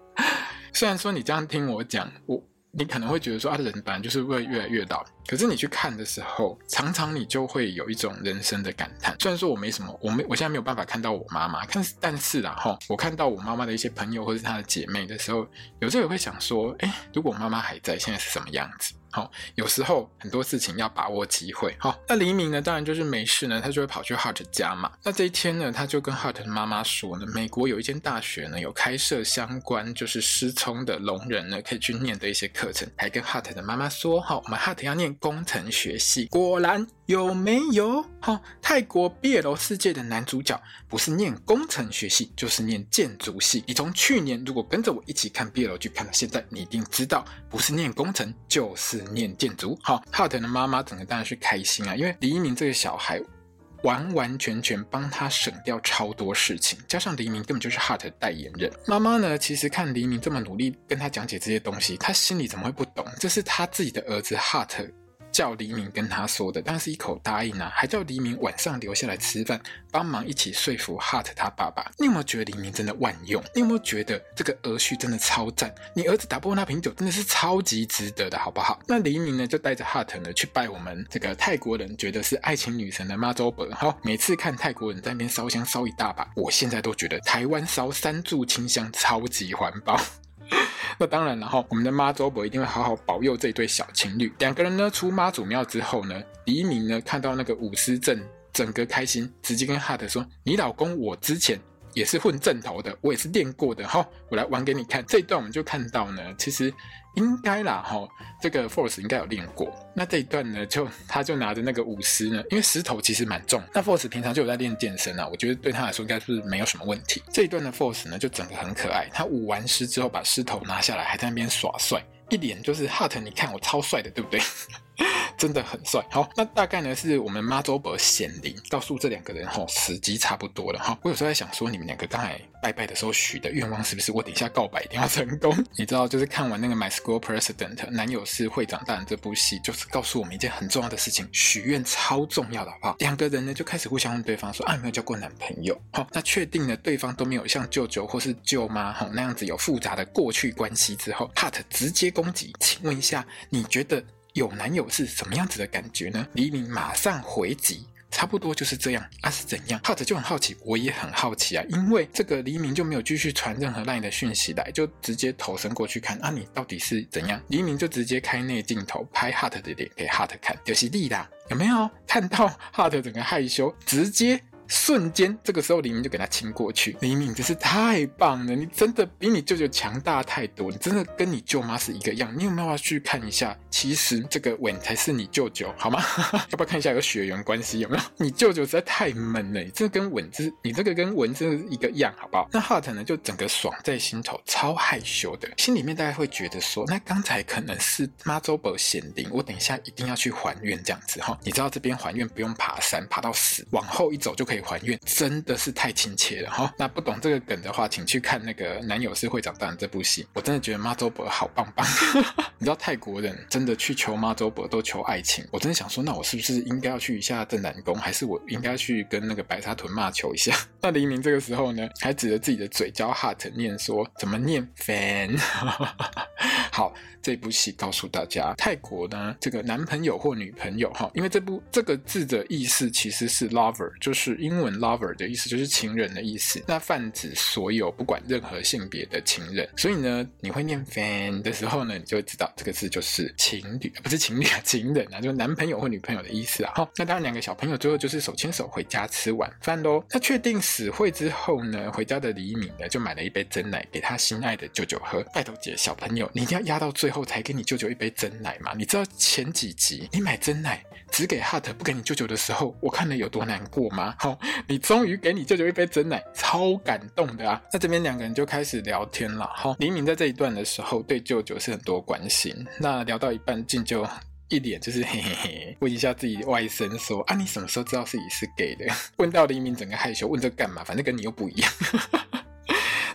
虽然说你这样听我讲，我。你可能会觉得说，啊，人本来就是会越来越老。可是你去看的时候，常常你就会有一种人生的感叹。虽然说我没什么，我没，我现在没有办法看到我妈妈，但是，但是啦，哈，我看到我妈妈的一些朋友或者是她的姐妹的时候，有时候也会想说，哎，如果妈妈还在，现在是什么样子？好，有时候很多事情要把握机会。好，那黎明呢，当然就是没事呢，他就会跑去 Hart 家嘛。那这一天呢，他就跟 Hart 的妈妈说呢，美国有一间大学呢，有开设相关就是失聪的聋人呢，可以去念的一些课程，还跟 Hart 的妈妈说，好，我们 Hart 要念工程学系。果然。有没有？哈，泰国 BL 世界的男主角不是念工程学系，就是念建筑系。你从去年如果跟着我一起看 BL 剧，看到现在，你一定知道，不是念工程，就是念建筑。好，Hart 的妈妈整个当然是开心啊，因为黎明这个小孩完完全全帮他省掉超多事情，加上黎明根本就是 Hart 的代言人。妈妈呢，其实看黎明这么努力跟他讲解这些东西，他心里怎么会不懂？这是他自己的儿子 Hart。叫黎明跟他说的，但是一口答应啊，还叫黎明晚上留下来吃饭，帮忙一起说服 Hart 他爸爸。你有没有觉得黎明真的万用？你有没有觉得这个儿婿真的超赞？你儿子打不过那瓶酒，真的是超级值得的，好不好？那黎明呢，就带着 Hart 呢去拜我们这个泰国人觉得是爱情女神的妈祖婆。好，每次看泰国人在那边烧香烧一大把，我现在都觉得台湾烧三炷清香超级环保。那当然了哈，我们的妈祖伯一定会好好保佑这对小情侣。两个人呢出妈祖庙之后呢，黎明呢看到那个舞狮阵，整个开心，直接跟哈特说：“你老公我之前也是混正头的，我也是练过的。好，我来玩给你看。这一段我们就看到呢，其实应该啦，哈，这个 Force 应该有练过。那这一段呢，就他就拿着那个舞狮呢，因为石头其实蛮重。那 Force 平常就有在练健身啊，我觉得对他来说应该是没有什么问题。这一段的 Force 呢，就整个很可爱。他舞完狮之后，把狮头拿下来，还在那边耍帅，一脸就是 Hot，你看我超帅的，对不对？真的很帅。好，那大概呢是我们妈祖婆显灵，告诉这两个人哈，时机差不多了哈。我有时候在想说，你们两个刚才拜拜的时候许的愿望是不是我等一下告白一定要成功？你知道，就是看完那个《My School President》男友是会长大人这部戏，就是告诉我们一件很重要的事情，许愿超重要的，好不好？两个人呢就开始互相问对方说啊，有没有交过男朋友？好，那确定了对方都没有像舅舅或是舅妈吼那样子有复杂的过去关系之后，Hart 直接攻击，请问一下，你觉得？有男友是什么样子的感觉呢？黎明马上回击，差不多就是这样啊，是怎样？Hot 就很好奇，我也很好奇啊，因为这个黎明就没有继续传任何 LINE 的讯息来，就直接头伸过去看啊，你到底是怎样？黎明就直接开内镜头拍 Hot 的脸给 Hot 看，就是力啦，有没有看到 Hot 整个害羞，直接。瞬间，这个时候黎明就给他亲过去。黎明真是太棒了，你真的比你舅舅强大太多，你真的跟你舅妈是一个样。你有没有要去看一下？其实这个吻才是你舅舅，好吗？要不要看一下有血缘关系有没有？你舅舅实在太闷了，你这个跟吻是，你这个跟吻是一个样，好不好？那 Hart 呢，就整个爽在心头，超害羞的，心里面大概会觉得说，那刚才可能是妈祖婆显灵，我等一下一定要去还愿这样子哈。你知道这边还愿不用爬山，爬到死，往后一走就可以。还愿真的是太亲切了哈！那不懂这个梗的话，请去看那个《男友是会长大人》这部戏。我真的觉得妈祖婆好棒棒。你知道泰国人真的去求妈祖婆都求爱情，我真的想说，那我是不是应该要去一下镇南宫，还是我应该去跟那个白沙屯妈求一下？那黎明这个时候呢，还指着自己的嘴教 Hart 念说怎么念 fan。好，这部戏告诉大家，泰国呢这个男朋友或女朋友哈，因为这部这个字的意思其实是 lover，就是英文 lover 的意思就是情人的意思。那泛指所有不管任何性别的情人。所以呢，你会念 fan 的时候呢，你就会知道这个字就是情侣，不是情侣啊，情人啊，就是男朋友或女朋友的意思啊。好，那当然两个小朋友最后就是手牵手回家吃晚饭喽。那确定死会之后呢，回家的黎明呢就买了一杯珍奶给他心爱的舅舅喝。拜托姐，小朋友，你一定要压到最后才给你舅舅一杯珍奶吗？你知道前几集你买珍奶只给 Hot 不给你舅舅的时候，我看了有多难过吗？好。你终于给你舅舅一杯真奶，超感动的啊！那这边两个人就开始聊天了。哈，黎明在这一段的时候对舅舅是很多关心。那聊到一半，静就一脸就是 嘿嘿嘿，问一下自己外甥说：“啊，你什么时候知道自己是 gay 的？” 问到黎明整个害羞，问这干嘛？反正跟你又不一样。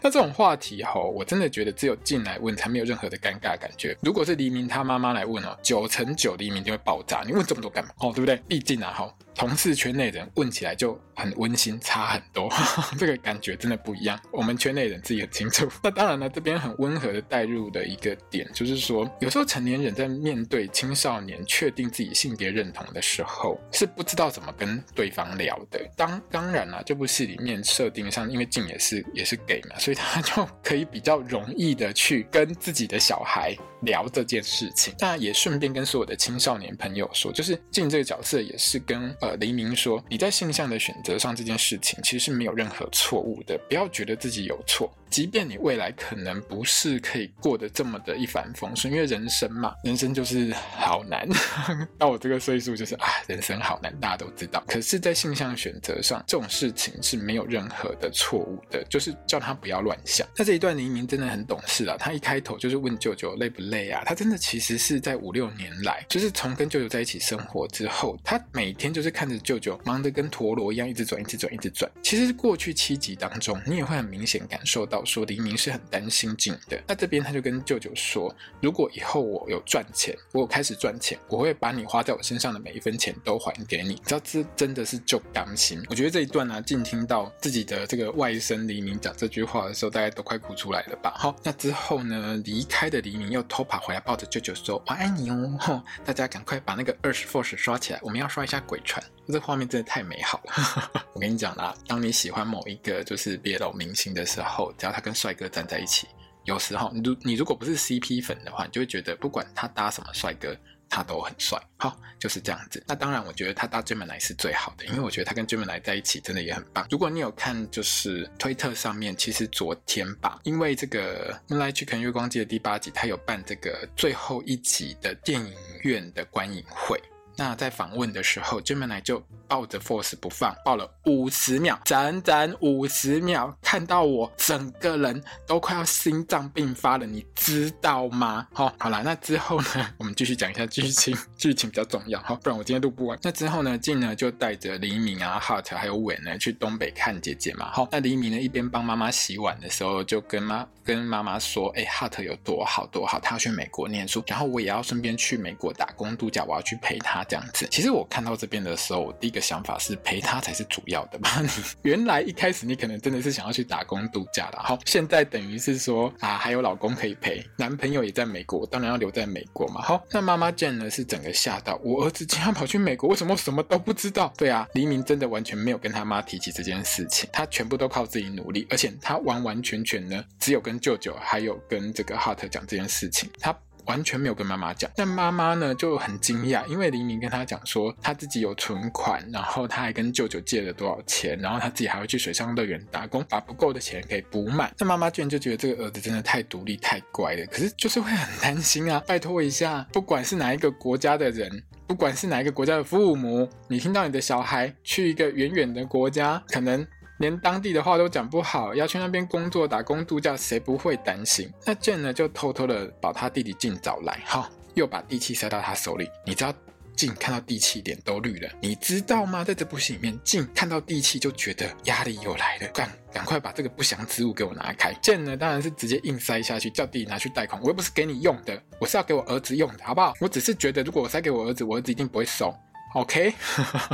那这种话题吼，我真的觉得只有进来问才没有任何的尴尬感觉。如果是黎明他妈妈来问哦，九成九黎明就会爆炸。你问这么多干嘛？哦，对不对？毕竟啊，吼。同事圈内人问起来就很温馨，差很多，这个感觉真的不一样。我们圈内人自己很清楚。那当然了，这边很温和的带入的一个点，就是说，有时候成年人在面对青少年确定自己性别认同的时候，是不知道怎么跟对方聊的。当当然了，这部戏里面设定上，因为静也是也是 gay 嘛，所以他就可以比较容易的去跟自己的小孩聊这件事情。那也顺便跟所有的青少年朋友说，就是进这个角色也是跟。呃，黎明说：“你在性向的选择上这件事情，其实是没有任何错误的，不要觉得自己有错。”即便你未来可能不是可以过得这么的一帆风顺，因为人生嘛，人生就是好难。到我这个岁数，就是啊，人生好难，大家都知道。可是，在性向选择上，这种事情是没有任何的错误的，就是叫他不要乱想。那这一段黎明真的很懂事啊，他一开头就是问舅舅累不累啊？他真的其实是在五六年来，就是从跟舅舅在一起生活之后，他每天就是看着舅舅忙得跟陀螺一样，一直转，一直转，一直转。其实过去七集当中，你也会很明显感受到。说黎明是很担心静的，那这边他就跟舅舅说，如果以后我有赚钱，我有开始赚钱，我会把你花在我身上的每一分钱都还给你。你知道这真的是就担心。我觉得这一段呢、啊，静听到自己的这个外甥黎明讲这句话的时候，大家都快哭出来了吧。好，那之后呢，离开的黎明又偷跑回来，抱着舅舅说：“我爱你哦。”吼，大家赶快把那个 Earth Force 刷起来，我们要刷一下鬼船。这画面真的太美好了。我跟你讲啦，当你喜欢某一个就是 BL 明星的时候，只要他跟帅哥站在一起，有时候你如你如果不是 CP 粉的话，你就会觉得不管他搭什么帅哥，他都很帅。好，就是这样子。那当然，我觉得他搭 Gemini 是最好的，因为我觉得他跟 Gemini 在一起真的也很棒。如果你有看，就是推特上面，其实昨天吧，因为这个《Moonlight Chicken 月光鸡》的第八集，他有办这个最后一集的电影院的观影会。那在访问的时候，Gemini 就抱着 Force 不放，抱了五十秒，整整五十秒，看到我整个人都快要心脏病发了，你知道吗？好，好啦，那之后呢，我们继续讲一下剧情，剧情比较重要，好，不然我今天录不完。那之后呢，静呢就带着黎明啊、Hart 还有伟呢去东北看姐姐嘛。好，那黎明呢一边帮妈妈洗碗的时候，就跟妈跟妈妈说，哎，Hart 有多好多好，他要去美国念书，然后我也要顺便去美国打工度假，我要去陪他。这样子，其实我看到这边的时候，我第一个想法是陪他才是主要的吧？原来一开始你可能真的是想要去打工度假的，好，现在等于是说啊，还有老公可以陪，男朋友也在美国，当然要留在美国嘛。好，那妈妈 Jane 呢是整个吓到，我儿子竟然跑去美国，为什么什么都不知道？对啊，黎明真的完全没有跟他妈提起这件事情，他全部都靠自己努力，而且他完完全全呢，只有跟舅舅还有跟这个 Heart 讲这件事情，他。完全没有跟妈妈讲，但妈妈呢就很惊讶，因为黎明跟他讲说他自己有存款，然后他还跟舅舅借了多少钱，然后他自己还会去水上乐园打工，把不够的钱给补满。那妈妈居然就觉得这个儿子真的太独立、太乖了，可是就是会很担心啊！拜托一下，不管是哪一个国家的人，不管是哪一个国家的父母，你听到你的小孩去一个远远的国家，可能。连当地的话都讲不好，要去那边工作、打工、度假，谁不会担心？那建呢，就偷偷的把他弟弟静找来，哈，又把地契塞到他手里。你知道静看到地契脸都绿了，你知道吗？在这部戏里面，静看到地契就觉得压力又来了，赶赶快把这个不祥之物给我拿开。建呢，当然是直接硬塞下去，叫弟弟拿去贷款。我又不是给你用的，我是要给我儿子用的，好不好？我只是觉得，如果我塞给我儿子，我儿子一定不会收。OK？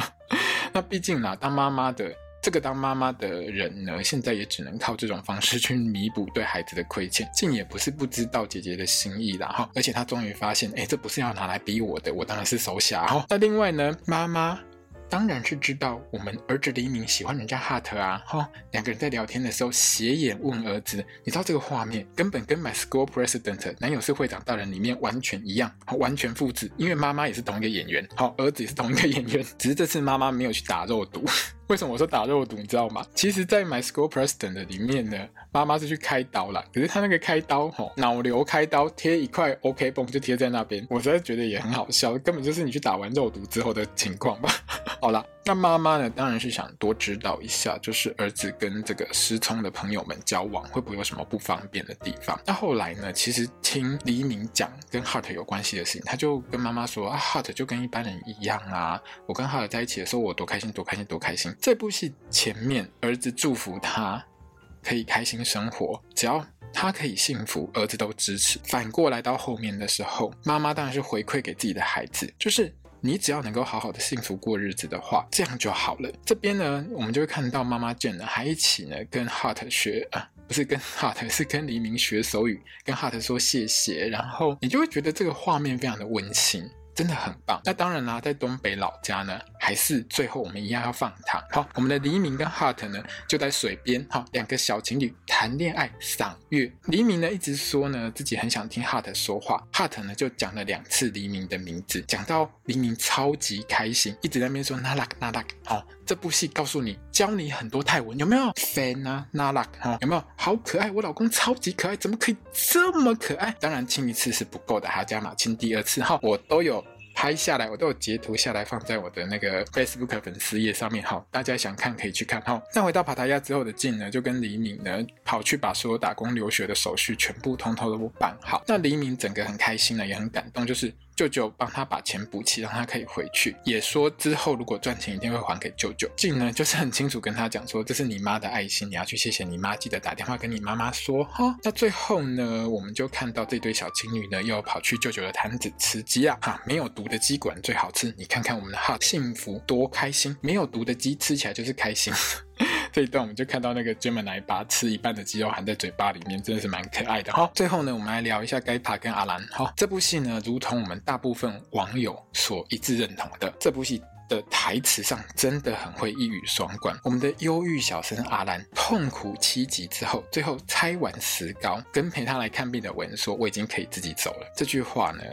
那毕竟呢，当妈妈的。这个当妈妈的人呢，现在也只能靠这种方式去弥补对孩子的亏欠。静也不是不知道姐姐的心意啦，哈，而且她终于发现，哎，这不是要拿来逼我的，我当然是手下。哈，那另外呢，妈妈。当然是知道我们儿子黎明喜欢人家 Heart 啊，哈、哦，两个人在聊天的时候斜眼问儿子，你知道这个画面根本跟 My School President 男友是会长大人里面完全一样，完全复制，因为妈妈也是同一个演员，好、哦，儿子也是同一个演员，只是这次妈妈没有去打肉毒。为什么我说打肉毒？你知道吗？其实，在 My School President 的里面呢，妈妈是去开刀了，可是他那个开刀，吼、脑瘤开刀贴一块 OK 绷就贴在那边，我实在觉得也很好笑，根本就是你去打完肉毒之后的情况吧。好了，那妈妈呢？当然是想多知道一下，就是儿子跟这个失聪的朋友们交往，会不会有什么不方便的地方？那后来呢？其实听黎明讲跟 Heart 有关系的事情，他就跟妈妈说啊，Heart 就跟一般人一样啊，我跟 Heart 在一起的时候，我多开心，多开心，多开心。这部戏前面儿子祝福他可以开心生活，只要他可以幸福，儿子都支持。反过来到后面的时候，妈妈当然是回馈给自己的孩子，就是。你只要能够好好的幸福过日子的话，这样就好了。这边呢，我们就会看到妈妈 Jane，还一起呢跟 Hart 学啊，不是跟 Hart，是跟黎明学手语，跟 Hart 说谢谢，然后你就会觉得这个画面非常的温馨。真的很棒。那当然啦，在东北老家呢，还是最后我们一样要放糖。好，我们的黎明跟 Heart 呢，就在水边，好，两个小情侣谈恋爱赏月。黎明呢一直说呢自己很想听 Heart 说话，Heart 呢就讲了两次黎明的名字，讲到黎明超级开心，一直在那边说 Narak Narak。好，这部戏告诉你，教你很多泰文，有没有？Fan 啊，Narak 哈，有没有？好可爱，我老公超级可爱，怎么可以这么可爱？当然亲一次是不够的，还要加码亲第二次。哈，我都有。拍下来，我都有截图下来，放在我的那个 Facebook 粉丝页上面。好，大家想看可以去看。哈，那回到帕塔亚之后的静呢，就跟黎明呢跑去把所有打工留学的手续全部通通都办好。那黎明整个很开心呢，也很感动，就是。舅舅帮他把钱补齐，让他可以回去。也说之后如果赚钱一定会还给舅舅。静呢就是很清楚跟他讲说，这是你妈的爱心，你要去谢谢你妈，记得打电话跟你妈妈说哈。那最后呢，我们就看到这对小情侣呢又跑去舅舅的摊子吃鸡啊，哈，没有毒的鸡果然最好吃。你看看我们的哈幸福多开心，没有毒的鸡吃起来就是开心。这一段我们就看到那个 Gemini 把吃一半的鸡肉含在嘴巴里面，真的是蛮可爱的哈。最后呢，我们来聊一下盖塔跟阿兰哈。这部戏呢，如同我们大部分网友所一致认同的，这部戏的台词上真的很会一语双关。我们的忧郁小生阿兰痛苦七集之后，最后拆完石膏，跟陪他来看病的文说：“我已经可以自己走了。”这句话呢，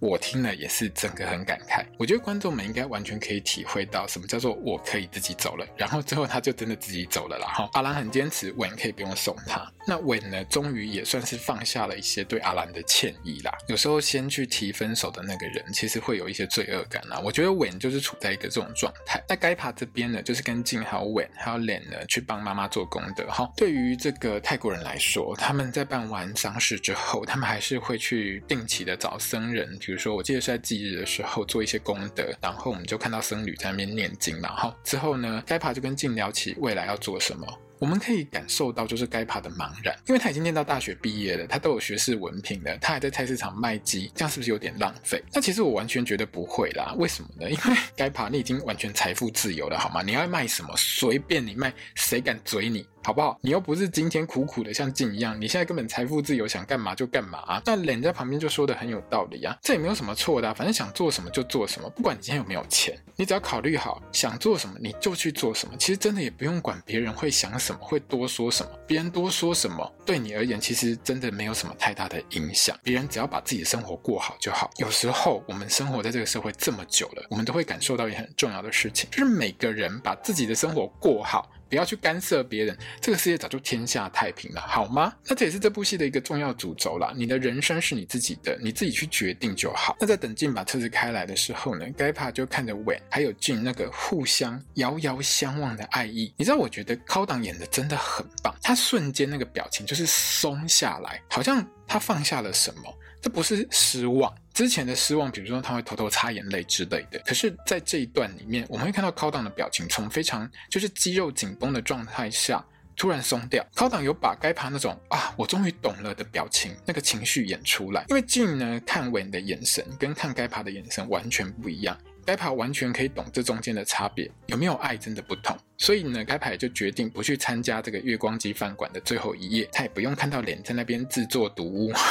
我听了也是整个很感慨。我觉得观众们应该完全可以体会到什么叫做我可以自己走了。然后之后他就真的自己走了啦。哈，阿兰很坚持我也可以不用送他。那 Wayne 呢，终于也算是放下了一些对阿兰的歉意啦。有时候先去提分手的那个人，其实会有一些罪恶感啦。我觉得 Wayne 就是处在一个这种状态。那 Gaipa 这边呢，就是跟静还有 Wayne 还有 Len 呢去帮妈妈做功德。哈，对于这个泰国人来说，他们在办完丧事之后，他们还是会去定期的找僧人，比如说我记得是在忌日的时候做一些功德，然后我们就看到僧侣在那边念经，然后之后呢，Gaipa 就跟静聊起未来要做什么。我们可以感受到，就是该爬的茫然，因为他已经念到大学毕业了，他都有学士文凭了，他还在菜市场卖鸡，这样是不是有点浪费？那其实我完全觉得不会啦，为什么呢？因为该爬你已经完全财富自由了，好吗？你要卖什么，随便你卖，谁敢追你？好不好？你又不是今天苦苦的像静一样，你现在根本财富自由，想干嘛就干嘛。那脸在旁边就说的很有道理啊，这也没有什么错的，反正想做什么就做什么，不管你今天有没有钱，你只要考虑好想做什么你就去做什么。其实真的也不用管别人会想什么，会多说什么，别人多说什么对你而言其实真的没有什么太大的影响。别人只要把自己的生活过好就好。有时候我们生活在这个社会这么久了，我们都会感受到一很重要的事情，就是每个人把自己的生活过好。不要去干涉别人，这个世界早就天下太平了，好吗？那这也是这部戏的一个重要主轴啦。你的人生是你自己的，你自己去决定就好。那在等 Jin 把车子开来的时候呢，Gaipa 就看着 win 还有 Jin 那个互相遥遥相望的爱意。你知道，我觉得高档演的真的很棒，他瞬间那个表情就是松下来，好像他放下了什么。这不是失望，之前的失望，比如说他会偷偷擦眼泪之类的。可是，在这一段里面，我们会看到高档的表情从非常就是肌肉紧绷的状态下突然松掉。高档有把该爬那种啊，我终于懂了的表情，那个情绪演出来。因为 Jin 呢，看稳的眼神跟看该爬的眼神完全不一样，该爬完全可以懂这中间的差别，有没有爱真的不同。所以呢，该爬就决定不去参加这个月光鸡饭馆的最后一夜，他也不用看到脸在那边自作毒物。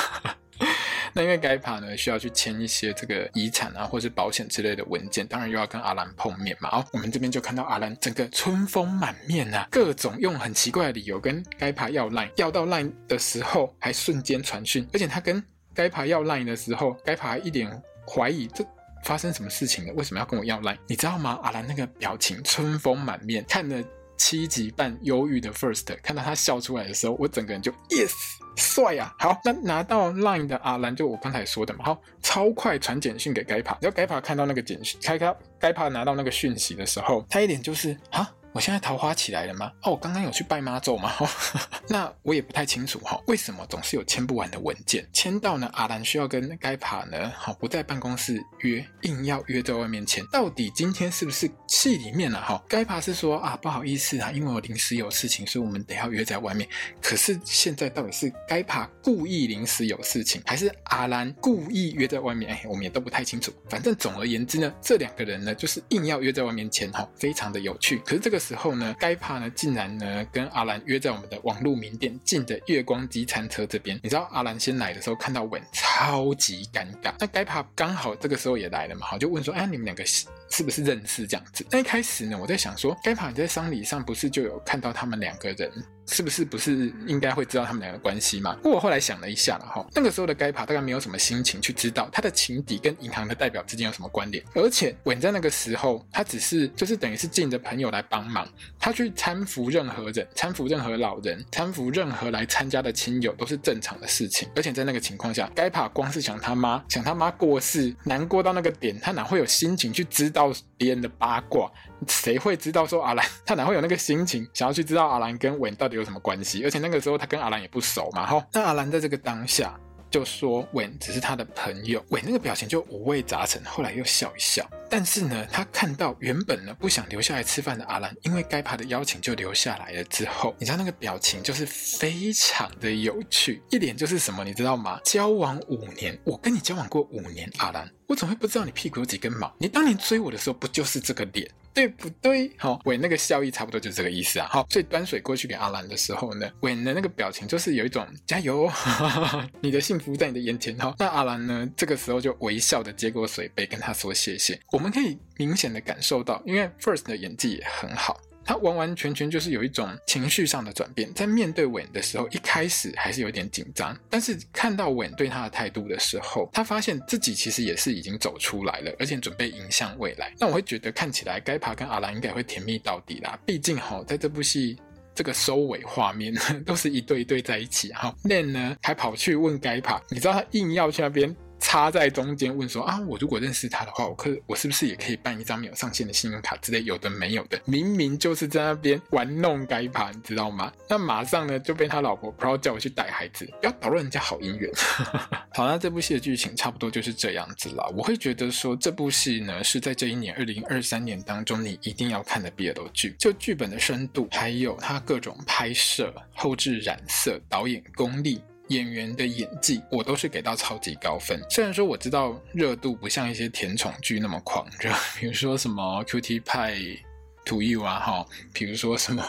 那因为该爬呢，需要去签一些这个遗产啊，或是保险之类的文件，当然又要跟阿兰碰面嘛。哦，我们这边就看到阿兰整个春风满面啊，各种用很奇怪的理由跟该爬要 line，要到 line 的时候还瞬间传讯，而且他跟该爬要 line 的时候，该爬一脸怀疑，这发生什么事情了？为什么要跟我要 line？你知道吗？阿兰那个表情春风满面，看了七集半忧郁的 First，看到他笑出来的时候，我整个人就 yes。帅呀、啊！好，那拿到 Line 的阿兰，就我刚才说的嘛，好，超快传简讯给该帕，然后该帕看到那个简讯，开开该帕拿到那个讯息的时候，他一点就是啊。我现在桃花起来了吗？哦，我刚刚有去拜妈祖吗？那我也不太清楚哈，为什么总是有签不完的文件？签到呢？阿兰需要跟该爬呢？好，不在办公室约，硬要约在外面签。到底今天是不是戏里面了？哈，该爬是说啊，不好意思啊，因为我临时有事情，所以我们得要约在外面。可是现在到底是该爬故意临时有事情，还是阿兰故意约在外面？哎，我们也都不太清楚。反正总而言之呢，这两个人呢，就是硬要约在外面签，哈，非常的有趣。可是这个。时候呢，该帕呢竟然呢跟阿兰约在我们的网路名店近的月光机餐车这边。你知道阿兰先来的时候看到文超级尴尬，那该帕刚好这个时候也来了嘛，好就问说，哎，你们两个是不是认识这样子？那一开始呢，我在想说，该帕你在丧礼上不是就有看到他们两个人？是不是不是应该会知道他们两个关系吗？不过我后来想了一下了哈，那个时候的该帕大概没有什么心情去知道他的情敌跟银行的代表之间有什么关联，而且稳在那个时候，他只是就是等于是进的朋友来帮忙，他去搀扶任何人，搀扶任何老人，搀扶任何来参加的亲友都是正常的事情。而且在那个情况下，该帕光是想他妈，想他妈过世，难过到那个点，他哪会有心情去知到别人的八卦？谁会知道说阿兰？他哪会有那个心情想要去知道阿兰跟文到底有什么关系？而且那个时候他跟阿兰也不熟嘛，哈。那阿兰在这个当下就说稳只是他的朋友，稳那个表情就五味杂陈。后来又笑一笑，但是呢，他看到原本呢不想留下来吃饭的阿兰，因为该爬的邀请就留下来了之后，你知道那个表情就是非常的有趣，一脸就是什么，你知道吗？交往五年，我跟你交往过五年，阿兰，我怎么会不知道你屁股有几根毛？你当年追我的时候不就是这个脸？对不对？好，韦那个笑意差不多就是这个意思啊。好，所以端水过去给阿兰的时候呢，韦的那个表情就是有一种加油，你的幸福在你的眼前哦。那阿兰呢，这个时候就微笑的接过水杯，跟他说谢谢。我们可以明显的感受到，因为 First 的演技也很好。他完完全全就是有一种情绪上的转变。在面对韦恩的时候，一开始还是有点紧张，但是看到韦恩对他的态度的时候，他发现自己其实也是已经走出来了，而且准备迎向未来。那我会觉得看起来该爬跟阿兰应该会甜蜜到底啦。毕竟哈，在这部戏这个收尾画面 都是一对一对在一起，然后 Nen 呢还跑去问该爬，你知道他硬要去那边。插在中间问说啊，我如果认识他的话，我可我是不是也可以办一张没有上限的信用卡之类有的没有的？明明就是在那边玩弄该爬，你知道吗？那马上呢就被他老婆 Pro 叫我去带孩子，不要捣乱人家好姻缘。好，那这部戏的剧情差不多就是这样子了。我会觉得说这部戏呢是在这一年二零二三年当中你一定要看的 BL 剧，就剧本的深度，还有它各种拍摄、后置染色、导演功力。演员的演技，我都是给到超级高分。虽然说我知道热度不像一些甜宠剧那么狂热，比如说什么 Cutie Pie to You 啊，哈，比如说什么，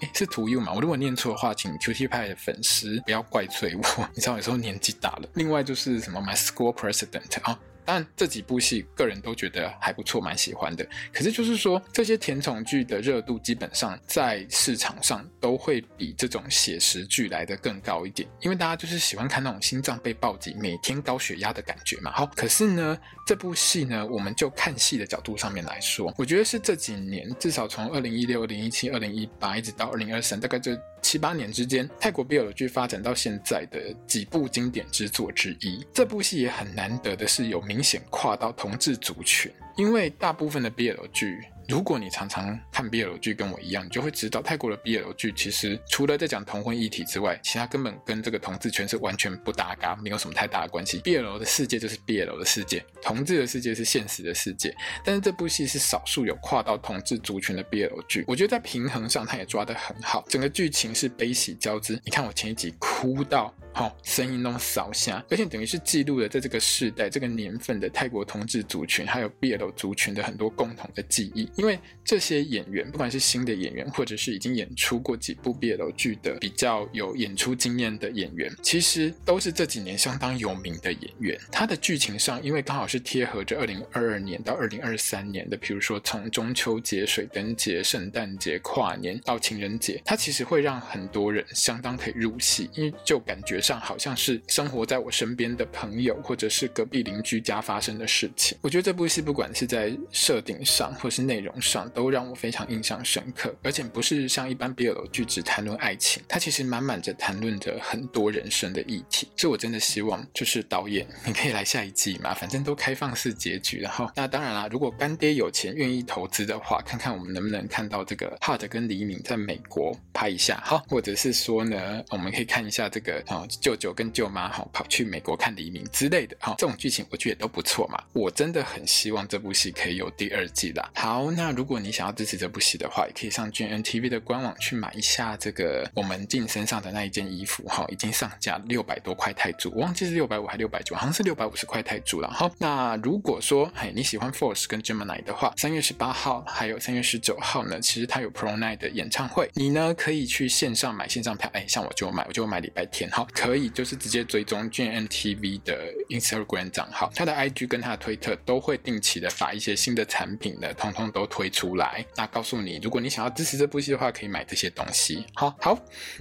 诶，是 To You 嘛？我如果念错的话，请 Q T 派的粉丝不要怪罪我。你知道有时候年纪大了。另外就是什么 My School President 啊。当然，这几部戏个人都觉得还不错，蛮喜欢的。可是就是说，这些甜宠剧的热度基本上在市场上都会比这种写实剧来的更高一点，因为大家就是喜欢看那种心脏被暴击、每天高血压的感觉嘛。好，可是呢，这部戏呢，我们就看戏的角度上面来说，我觉得是这几年，至少从二零一六、二零一七、二零一八一直到二零二三，大概就。七八年之间，泰国 BL 剧发展到现在的几部经典之作之一。这部戏也很难得的是有名明显跨到同志族群，因为大部分的 BL 剧。如果你常常看 BL 剧跟我一样，你就会知道泰国的 BL 剧其实除了在讲同婚议题之外，其他根本跟这个同志圈是完全不搭嘎，没有什么太大的关系。BL 的世界就是 BL 的世界，同志的世界是现实的世界。但是这部戏是少数有跨到同志族群的 BL 剧，我觉得在平衡上它也抓得很好，整个剧情是悲喜交织。你看我前一集哭到。好、哦，声音都扫下，而且等于是记录了在这个世代、这个年份的泰国同志族群，还有 BL 族群的很多共同的记忆。因为这些演员，不管是新的演员，或者是已经演出过几部 BL 剧的比较有演出经验的演员，其实都是这几年相当有名的演员。他的剧情上，因为刚好是贴合着二零二二年到二零二三年的，比如说从中秋节、水灯节、圣诞节、跨年到情人节，他其实会让很多人相当可以入戏，因为就感觉。上好像是生活在我身边的朋友，或者是隔壁邻居家发生的事情。我觉得这部戏不管是在设定上，或是内容上，都让我非常印象深刻。而且不是像一般 BL 剧只谈论爱情，它其实满满着谈论着很多人生的议题。所以我真的希望，就是导演你可以来下一季嘛，反正都开放式结局。然后那当然啦，如果干爹有钱愿意投资的话，看看我们能不能看到这个 Hard 跟黎明在美国拍一下，好，或者是说呢，我们可以看一下这个啊。舅舅跟舅妈哈跑去美国看黎明之类的哈，这种剧情我觉得都不错嘛。我真的很希望这部戏可以有第二季啦。好，那如果你想要支持这部戏的话，也可以上 G N T V 的官网去买一下这个我们进身上的那一件衣服哈，已经上架六百多块泰铢，我忘记是六百五还六百九，好像是六百五十块泰铢了。哈，那如果说嘿你喜欢 Force 跟 Gemini 的话，三月十八号还有三月十九号呢，其实它有 Pro Night 的演唱会，你呢可以去线上买线上票，哎，像我就买，我就买礼拜天，好，可以。就是直接追踪 gmtv 的 Instagram 账号，他的 IG 跟他的推特都会定期的把一些新的产品呢，通通都推出来。那告诉你，如果你想要支持这部戏的话，可以买这些东西。好，好，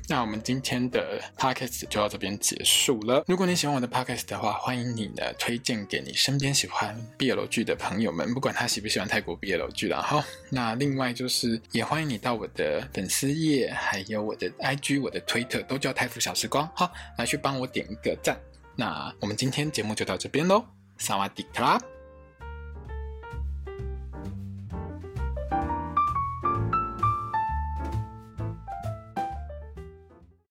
那我们今天的 Podcast 就到这边结束了。如果你喜欢我的 Podcast 的话，欢迎你呢推荐给你身边喜欢 BL 剧的朋友们，不管他喜不喜欢泰国 BL 剧啦。好，那另外就是也欢迎你到我的粉丝页，还有我的 IG、我的推特，都叫泰服小时光。好，来去。帮我点一个赞，那我们今天节目就到这边喽，萨瓦迪卡。